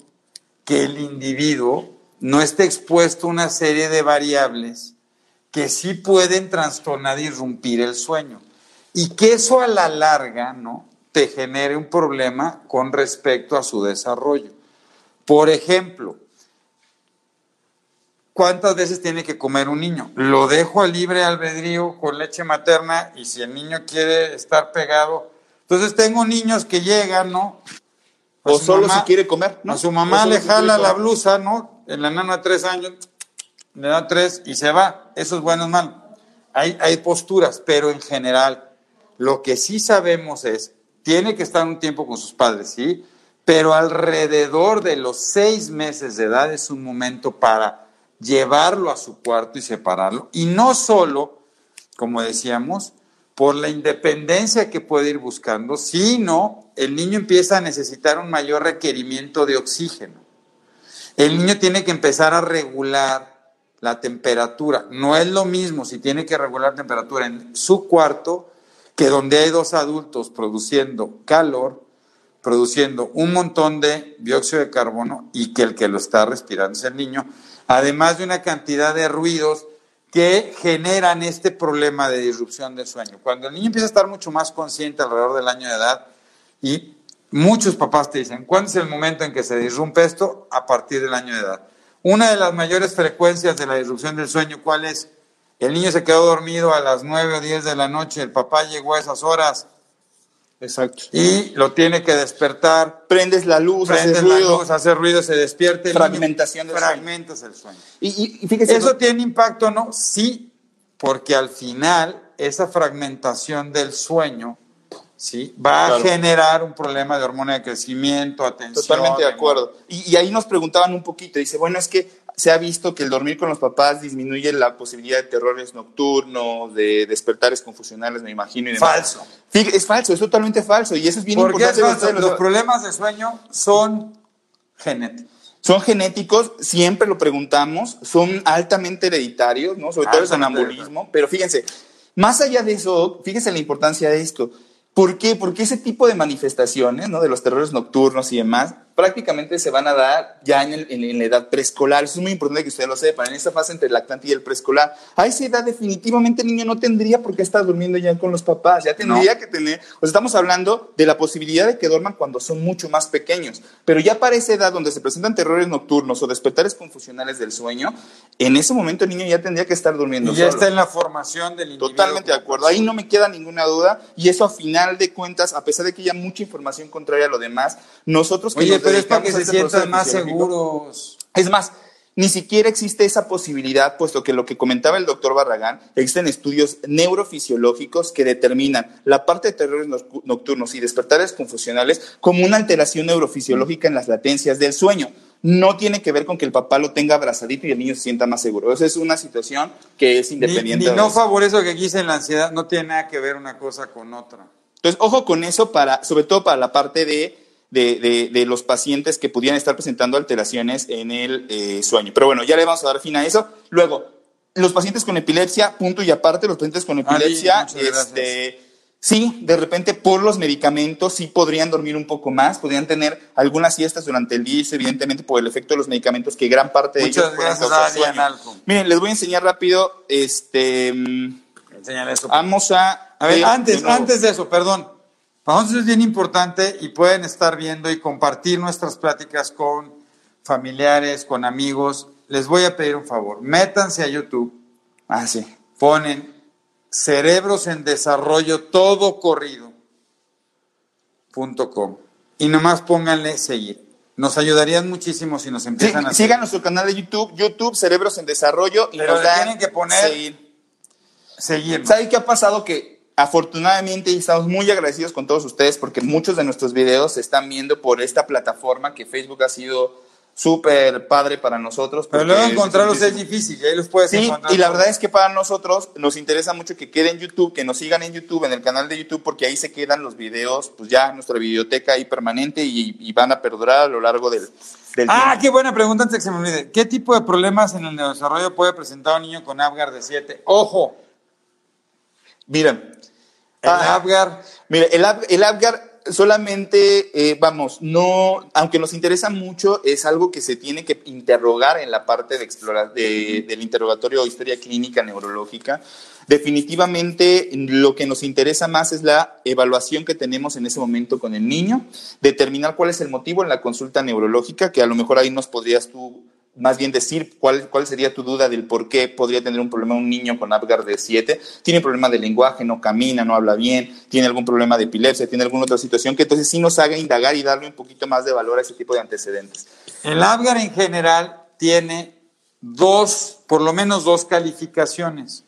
que el individuo no esté expuesto a una serie de variables que sí pueden trastornar y irrumpir el sueño. Y que eso a la larga, ¿no? Te genere un problema con respecto a su desarrollo. Por ejemplo, ¿cuántas veces tiene que comer un niño? Lo dejo a libre albedrío con leche materna y si el niño quiere estar pegado. Entonces tengo niños que llegan, ¿no? O solo si quiere comer, ¿no? A su mamá le jala la blusa, ¿no? En la nana tres años, le da tres y se va. Eso es bueno o malo. Hay, hay posturas, pero en general, lo que sí sabemos es, tiene que estar un tiempo con sus padres, ¿sí? Pero alrededor de los seis meses de edad es un momento para llevarlo a su cuarto y separarlo. Y no solo, como decíamos, por la independencia que puede ir buscando, sino el niño empieza a necesitar un mayor requerimiento de oxígeno. El niño tiene que empezar a regular la temperatura. No es lo mismo si tiene que regular temperatura en su cuarto que donde hay dos adultos produciendo calor, produciendo un montón de dióxido de carbono y que el que lo está respirando es el niño, además de una cantidad de ruidos que generan este problema de disrupción del sueño. Cuando el niño empieza a estar mucho más consciente alrededor del año de edad y muchos papás te dicen, ¿cuándo es el momento en que se disrumpe esto? A partir del año de edad. Una de las mayores frecuencias de la disrupción del sueño, ¿cuál es? El niño se quedó dormido a las 9 o 10 de la noche, el papá llegó a esas horas, Exacto. Y lo tiene que despertar. Prendes la luz, prendes la luz, hace ruido, se despierta. Fragmentación del Fragmentas el sueño. Y, fíjese, ¿Eso tiene impacto no? Sí, porque al final esa fragmentación del sueño ¿sí? va a generar un problema de hormona de crecimiento, atención. Totalmente de acuerdo. Y, y, ahí nos preguntaban un poquito, dice, bueno, es que se ha visto que el dormir con los papás disminuye la posibilidad de terrores nocturnos, de despertares confusionales, me imagino. Y Falso. Es falso, es totalmente falso. Y eso es bien importante. Los problemas de sueño son genéticos. Son genéticos, siempre lo preguntamos, son altamente hereditarios, ¿no? Sobre todo el sonambulismo. Pero fíjense, más allá de eso, fíjense la importancia de esto. ¿Por qué? Porque ese tipo de manifestaciones, ¿no? De los terrores nocturnos y demás, prácticamente se van a dar ya en, la edad preescolar. Eso es muy importante que ustedes lo sepan, en esa fase entre el lactante y el preescolar. A esa edad definitivamente el niño no tendría por qué estar durmiendo ya con los papás, ya tendría que tener, o sea, estamos hablando de la posibilidad de que duerman cuando son mucho más pequeños, pero ya para esa edad donde se presentan terrores nocturnos o despertares confusionales del sueño, en ese momento el niño ya tendría que estar durmiendo. Y ya está en la formación del individuo. Totalmente de acuerdo, ahí no me queda ninguna duda y eso a final de cuentas, a pesar de que haya mucha información contraria a lo demás, nosotros que pero es para que se este sientan más seguros. Es más, ni siquiera existe esa posibilidad, puesto que lo que comentaba el doctor Barragán, existen estudios neurofisiológicos que determinan la parte de terrores nocturnos y despertares confusionales como una alteración neurofisiológica en las latencias del sueño. No tiene que ver con que el papá lo tenga abrazadito y el niño se sienta más seguro. Esa es una situación que es independiente. Ni, ni no favorece que aquí la ansiedad, no tiene nada que ver una cosa con otra. Entonces, ojo con eso, para, sobre todo para la parte de de, los pacientes que pudieran estar presentando alteraciones en el eh, sueño. Pero bueno, ya le vamos a dar fin a eso. Luego, los pacientes con epilepsia, punto y aparte, los pacientes con epilepsia, este, sí, de repente por los medicamentos sí podrían dormir un poco más, podrían tener algunas siestas durante el día, evidentemente por el efecto de los medicamentos que gran parte de ellos Miren, les voy a enseñar rápido, este, eso. Vamos a... A ver, antes, antes de eso, perdón. Para nosotros es bien importante y pueden estar viendo y compartir nuestras pláticas con familiares, con amigos. Les voy a pedir un favor. Métanse a YouTube. Ah, sí. Ponen cerebros en desarrollo todo corrido. y nomás pónganle seguir. Nos ayudarían muchísimo si nos empiezan a Sigan nuestro canal de YouTube, YouTube Cerebros en Desarrollo y nos tienen que poner seguir. seguir. ¿Sabe qué ha pasado? Que Afortunadamente estamos muy agradecidos con todos ustedes porque muchos de nuestros videos se están viendo por esta plataforma que Facebook ha sido súper padre para nosotros. Pero luego encontrarlos es difícil, ahí los puedes sí, Y la verdad es que para nosotros nos interesa mucho que quede en YouTube, que nos sigan en YouTube, en el canal de YouTube, porque ahí se quedan los videos, pues ya nuestra biblioteca ahí permanente y, van a perdurar a lo largo del, del Ah, qué buena pregunta antes que se me olvide. ¿Qué tipo de problemas en el desarrollo puede presentar un niño con Apgar de 7? ¡Ojo! Mira. El ah, Apgar. Mira, el, el Apgar solamente, eh, vamos, no, aunque nos interesa mucho, es algo que se tiene que interrogar en la parte de explorar, del interrogatorio de historia clínica neurológica. Definitivamente lo que nos interesa más es la evaluación que tenemos en ese momento con el niño, determinar cuál es el motivo en la consulta neurológica, que a lo mejor ahí nos podrías tú más bien decir cuál, cuál sería tu duda del por qué podría tener un problema un niño con Apgar de 7. Tiene problema de lenguaje, no camina, no habla bien, tiene algún problema de epilepsia, tiene alguna otra situación que entonces sí nos haga indagar y darle un poquito más de valor a ese tipo de antecedentes. El Apgar en general tiene dos, por lo menos dos calificaciones.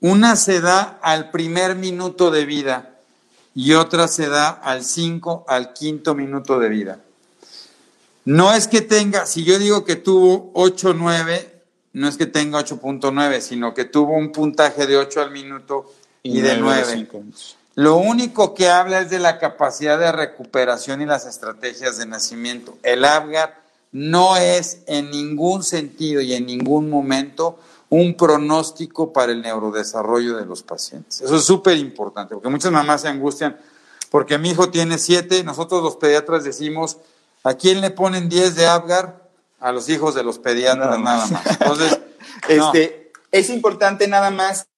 Una se da al primer minuto de vida y otra se da al 5 al quinto minuto de vida. No es que tenga, si yo digo que tuvo 8.9, no es que tenga 8.9, sino que tuvo un puntaje de 8 al minuto y, de 9. Lo único que habla es de la capacidad de recuperación y las estrategias de nacimiento. El ABGAR no es en ningún sentido y en ningún momento un pronóstico para el neurodesarrollo de los pacientes. Eso es súper importante, porque muchas mamás se angustian porque mi hijo tiene 7, nosotros los pediatras decimos ¿A quién le ponen 10 de Apgar? A los hijos de los pediatras nada más. Entonces, este, es importante nada más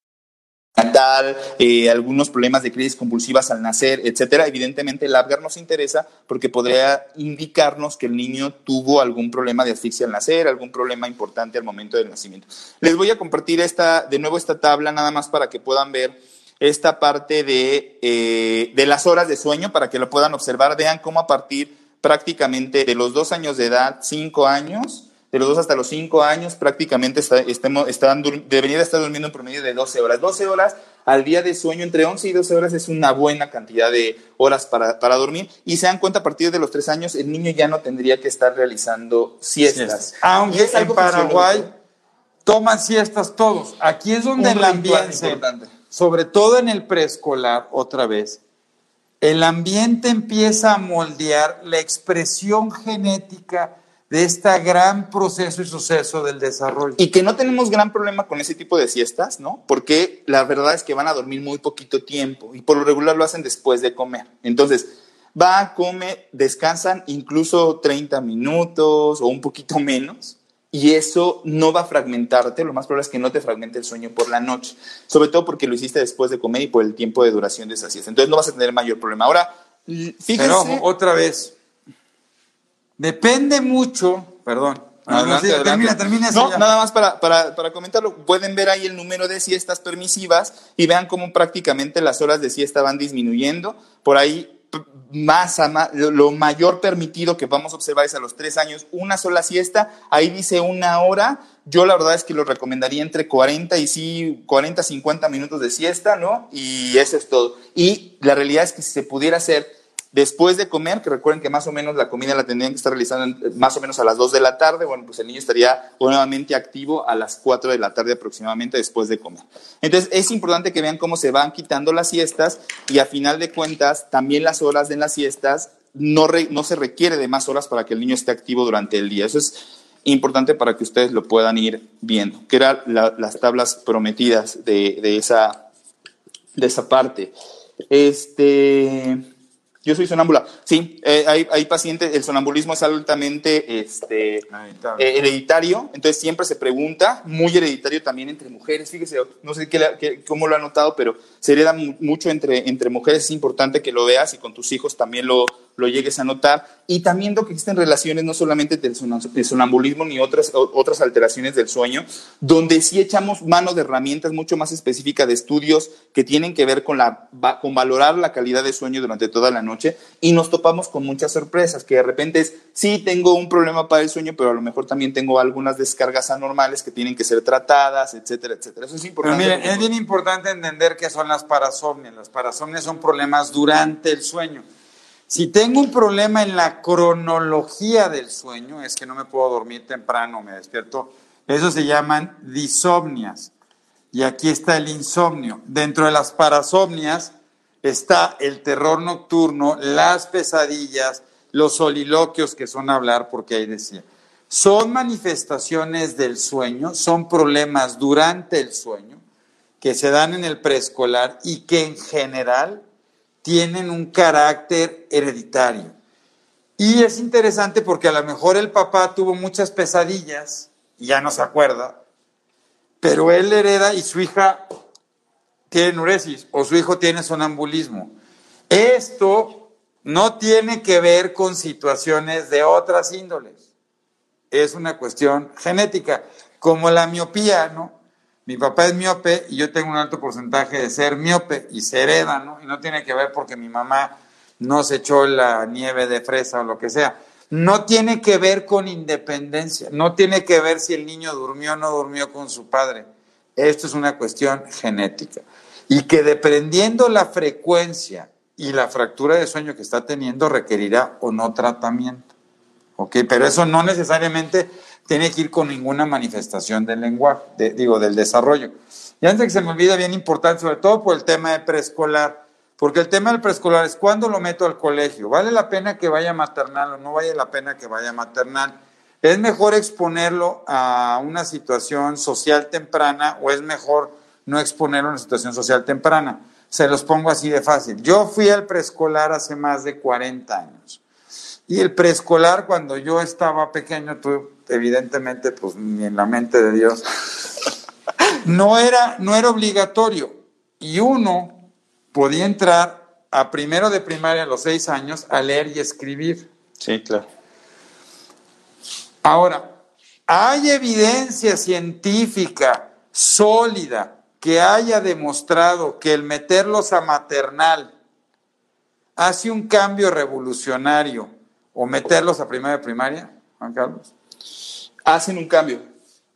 eh, algunos problemas de crisis convulsivas al nacer, etcétera. Evidentemente el Apgar nos interesa porque podría indicarnos que el niño tuvo algún problema de asfixia al nacer, algún problema importante al momento del nacimiento. Les voy a compartir esta, de nuevo esta tabla nada más para que puedan ver esta parte de, eh, de las horas de sueño, para que lo puedan observar. Vean cómo a partir prácticamente de los dos años de edad, cinco años, de los dos hasta los cinco años, prácticamente está, estemos, están, estar durmiendo en promedio de 12 horas. 12 horas al día de sueño, entre 11 y 12 horas es una buena cantidad de horas para, para dormir. Y se dan cuenta, a partir de los tres años, el niño ya no tendría que estar realizando siestas. Aunque es en Paraguay toman siestas todos. Aquí es donde el ambiente, sobre todo en el preescolar, otra vez, el ambiente empieza a moldear la expresión genética de este gran proceso y suceso del desarrollo. Y que no tenemos gran problema con ese tipo de siestas, ¿no? Porque la verdad es que van a dormir muy poquito tiempo y por lo regular lo hacen después de comer. Entonces, va, come, descansan incluso 30 minutos o un poquito menos y eso no va a fragmentarte, lo más probable es que no te fragmente el sueño por la noche, sobre todo porque lo hiciste después de comer y por el tiempo de duración de esa siesta. Entonces no vas a tener mayor problema. Ahora, fíjense... Pero otra vez, depende mucho, perdón, Termina, termina no, nada más para, para, para, comentarlo. Pueden ver ahí el número de siestas permisivas y vean cómo prácticamente las horas de siesta van disminuyendo. Por ahí más, lo mayor permitido que vamos a observar es a los tres años, una sola siesta, ahí dice una hora, yo la verdad es que lo recomendaría entre 40 y sí, 40, 50 minutos de siesta, ¿no? Y eso es todo. Y la realidad es que si se pudiera hacer Después de comer, que recuerden que más o menos la comida la tendrían que estar realizando más o menos a las 2 de la tarde, bueno, pues el niño estaría nuevamente activo a las 4 de la tarde aproximadamente después de comer. Entonces es importante que vean cómo se van quitando las siestas y a final de cuentas también las horas de las siestas no, no se requiere de más horas para que el niño esté activo durante el día. Eso es importante para que ustedes lo puedan ir viendo, que eran las tablas prometidas de, de, esa, de esa parte. Este. Yo soy sonámbula. Sí, eh, hay, hay, pacientes, el sonambulismo es altamente este, eh, hereditario, entonces siempre se pregunta, muy hereditario también entre mujeres, fíjese, no sé qué, cómo lo ha notado, pero se hereda mucho entre, entre mujeres, es importante que lo veas y con tus hijos también lo, lo llegues a notar. Y también que existen relaciones no solamente del sonambulismo ni otras, otras alteraciones del sueño, donde sí echamos mano de herramientas mucho más específicas de estudios que tienen que ver con, la, con valorar la calidad de sueño durante toda la noche y nos topamos con muchas sorpresas, que de repente es, sí tengo un problema para el sueño, pero a lo mejor también tengo algunas descargas anormales que tienen que ser tratadas, etcétera, etcétera. Eso es importante. es bien importante entender qué son las parasomnias. Las parasomnias son problemas durante el sueño. Si tengo un problema en la cronología del sueño, es que no me puedo dormir temprano, me despierto, eso se llaman disomnias. Y aquí está el insomnio. Dentro de las parasomnias está el terror nocturno, las pesadillas, los soliloquios que son hablar, porque ahí decía. Son manifestaciones del sueño, son problemas durante el sueño que se dan en el preescolar y que en general tienen un carácter hereditario. Y es interesante porque a lo mejor el papá tuvo muchas pesadillas y ya no se acuerda, pero él hereda y su hija tiene nuresis o su hijo tiene sonambulismo. Esto no tiene que ver con situaciones de otras índoles. Es una cuestión genética, como la miopía, ¿no? Mi papá es miope y yo tengo un alto porcentaje de ser miope y se hereda, ¿no? Y no tiene que ver porque mi mamá no se echó la nieve de fresa o lo que sea. No tiene que ver con independencia, no tiene que ver si el niño durmió o no durmió con su padre. Esto es una cuestión genética. Y que dependiendo la frecuencia y la fractura de sueño que está teniendo, requerirá o no tratamiento. ¿Ok? Pero eso no necesariamente tiene que ir con ninguna manifestación del lenguaje, digo, del desarrollo. Y antes de que se me olvide, bien importante, sobre todo por el tema de preescolar, porque el tema del preescolar es cuándo lo meto al colegio. ¿Vale la pena que vaya maternal o no vale la pena que vaya maternal? ¿Es mejor exponerlo a una situación social temprana o es mejor no exponerlo a una situación social temprana? Se los pongo así de fácil. Yo fui al preescolar hace más de 40 años. Y el preescolar, cuando yo estaba pequeño, tú, evidentemente, pues ni en la mente de Dios, no era, no era obligatorio. Y uno podía entrar a primero de primaria a los seis años a leer y escribir. Sí, claro. Ahora, hay evidencia científica sólida que haya demostrado que el meterlos a maternal hace un cambio revolucionario o meterlos a primera de primaria, Juan Carlos? Hacen un cambio.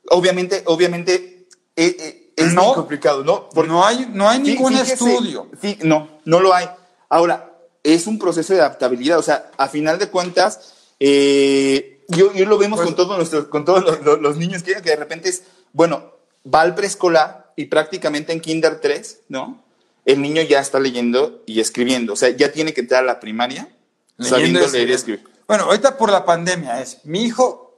Obviamente, obviamente eh, eh, es muy complicado, ¿no? Porque no hay, no hay ningún estudio. no, no lo hay. Ahora, es un proceso de adaptabilidad, o sea, a final de cuentas, eh, yo, yo, lo vemos pues con todos, nuestros, con todos los, niños que, que de repente es, bueno, va al preescolar y prácticamente en Kinder 3, ¿no? El niño ya está leyendo y escribiendo, o sea, ya tiene que entrar a la primaria sabiendo leer y escribir. Bueno, ahorita por la pandemia es, mi hijo,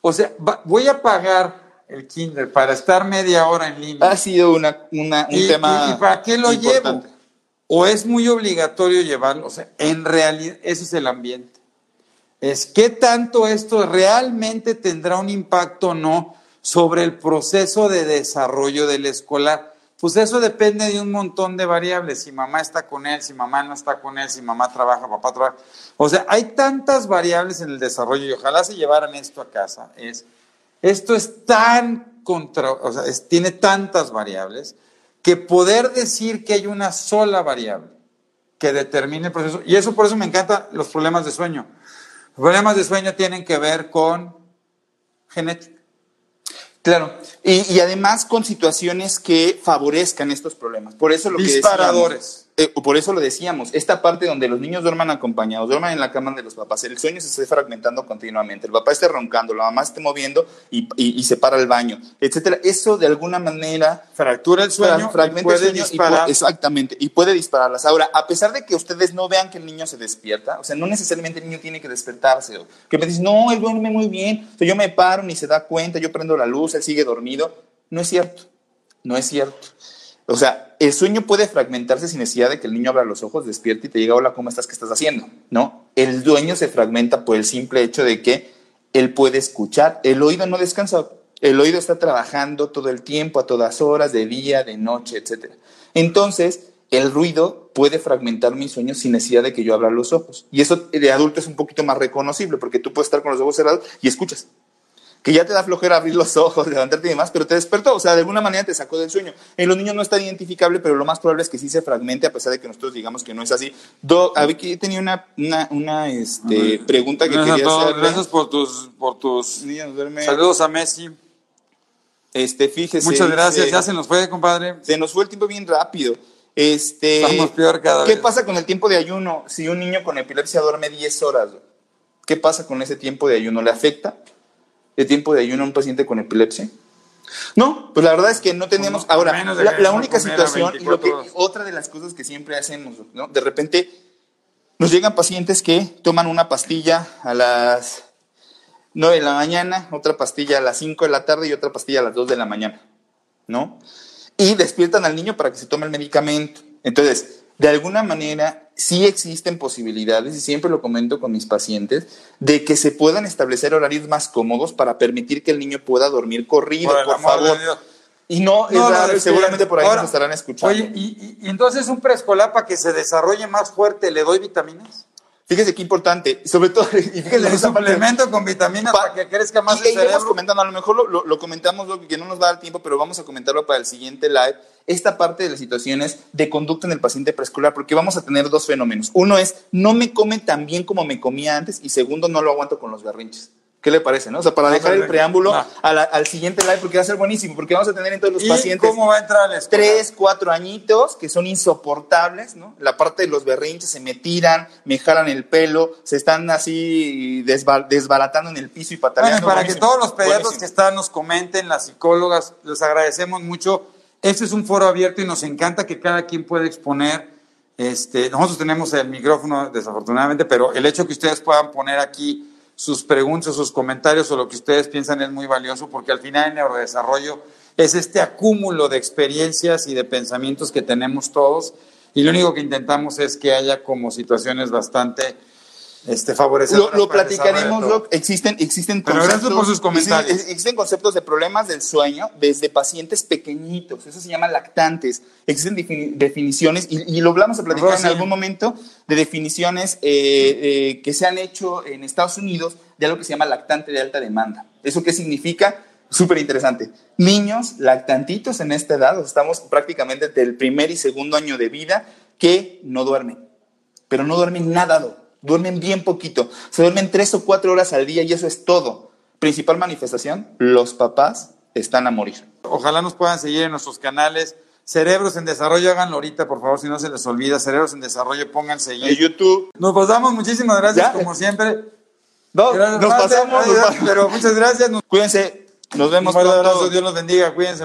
o sea, voy a pagar el kinder para estar media hora en línea. Ha sido una, un tema. ¿Y para qué lo llevo? O es muy obligatorio llevarlo. O sea, en realidad, ese es el ambiente. Es qué tanto esto realmente tendrá un impacto o no sobre el proceso de desarrollo del escolar. Pues eso depende de un montón de variables, si mamá está con él, si mamá no está con él, si mamá trabaja, papá trabaja. O sea, hay tantas variables en el desarrollo y ojalá se llevaran esto a casa. Es, esto es tan contra, o sea, tiene tantas variables que poder decir que hay una sola variable que determine el proceso, y eso por eso me encantan los problemas de sueño. Los problemas de sueño tienen que ver con genética. Claro, y, además con situaciones que favorezcan estos problemas. Por eso lo Disparadores. Eh, por eso lo decíamos, esta parte donde los niños duerman acompañados, duerman en la cama de los papás, el sueño se esté fragmentando continuamente, el papá esté roncando, la mamá esté moviendo y, se para el baño, etcétera. Eso de alguna manera fractura el sueño, fragmenta el sueño exactamente, y puede dispararlas. Ahora, a pesar de que ustedes no vean que el niño se despierta, o sea, no necesariamente el niño tiene que despertarse, que me dicen, no, él duerme muy bien, yo me paro, ni se da cuenta, yo prendo la luz, él sigue dormido. No es cierto, no es cierto. O sea, el sueño puede fragmentarse sin necesidad de que el niño abra los ojos, despierte y te diga, hola, ¿cómo estás? ¿Qué estás haciendo? No, el dueño se fragmenta por el simple hecho de que él puede escuchar. El oído no descansa, el oído está trabajando todo el tiempo, a todas horas, de día, de noche, etc. Entonces, el ruido puede fragmentar mi sueño sin necesidad de que yo abra los ojos. Y eso de adulto es un poquito más reconocible, porque tú puedes estar con los ojos cerrados y escuchas que ya te da flojera abrir los ojos, levantarte y demás, pero te despertó, o sea, de alguna manera te sacó del sueño. En los niños no está identificable, pero lo más probable es que sí se fragmente, a pesar de que nosotros digamos que no es así. Do, a ver, que tenía una, una, una este, pregunta que quería hacer. Gracias por tus, por tus saludos a Messi. Este, fíjese. Muchas gracias, ya se nos fue, compadre. Se nos fue el tiempo bien rápido. Este, Estamos peor cada ¿Qué vez. pasa con el tiempo de ayuno si un niño con epilepsia duerme 10 horas? ¿Qué pasa con ese tiempo de ayuno? ¿Le afecta el tiempo de ayuno a un paciente con epilepsia? No, pues la verdad es que no tenemos. Por Ahora, menos de la, la no única situación, y lo que, 24 horas. otra de las cosas que siempre hacemos, ¿no? De repente nos llegan pacientes que toman una pastilla a las 9 de la mañana, otra pastilla a las 5 de la tarde y otra pastilla a las 2 de la mañana, ¿no? Y despiertan al niño para que se tome el medicamento. Entonces, de alguna manera, sí existen posibilidades, y siempre lo comento con mis pacientes, de que se puedan establecer horarios más cómodos para permitir que el niño pueda dormir corrido, Por favor. Y no, No, seguramente por ahí ahora, nos estarán escuchando. Oye, y, y- y entonces un preescolar para que se desarrolle más fuerte, ¿le doy vitaminas? Fíjese qué importante, sobre todo, y fíjese parte- suplemento con vitaminas Pa- para que crezca más y, el cerebro. comentando, a lo mejor lo, lo- lo comentamos, lo que no nos va a dar tiempo, pero vamos a comentarlo para el siguiente live. Esta parte de las situaciones de conducta en el paciente preescolar, porque vamos a tener dos fenómenos. Uno es, no me come tan bien como me comía antes, y segundo, no lo aguanto con los berrinches. ¿Qué le parece? No? O sea, para dejar el preámbulo Va. a la- al siguiente live, porque va a ser buenísimo, porque vamos a tener en todos los ¿Y pacientes cómo va a entrar a tres, cuatro añitos que son insoportables, ¿no? La parte de los berrinches, se me tiran, me jalan el pelo, se están así desba- desbaratando en el piso y pataleando. para que todos los pediatras buenísimo. que están nos comenten, las psicólogas, les agradecemos mucho. Este es un foro abierto y nos encanta que cada quien pueda exponer. Este, nosotros tenemos el micrófono, desafortunadamente, pero el hecho que ustedes puedan poner aquí sus preguntas, sus comentarios o lo que ustedes piensan es muy valioso porque al final el neurodesarrollo es este acúmulo de experiencias y de pensamientos que tenemos todos y lo único que intentamos es que haya como situaciones bastante este, Lo, platicaremos. Existen, existen Pero gracias por sus comentarios. Existen, existen conceptos de problemas del sueño desde pacientes pequeñitos. Eso se llama lactantes. Existen defini- definiciones, y, y lo vamos a platicar Rosy. en algún momento, de definiciones eh, eh, que se han hecho en Estados Unidos de algo que se llama lactante de alta demanda. ¿Eso qué significa? Súper interesante. Niños lactantitos en esta edad, estamos prácticamente entre el primer y segundo año de vida, que no duermen pero no duermen nada, Doc. Duermen bien poquito. Se duermen tres o cuatro horas al día y eso es todo. Principal manifestación, los papás están a morir. Ojalá nos puedan seguir en nuestros canales. Cerebros en Desarrollo, háganlo ahorita, por favor, si no se les olvida. Cerebros en Desarrollo, pónganse En seguir. YouTube. Nos pasamos, muchísimas gracias, ¿Ya? como siempre. No, Gracias, nos pasamos. gracias, pero muchas gracias. Nos Cuídense. Nos vemos un abrazo, Dios los bendiga, cuídense.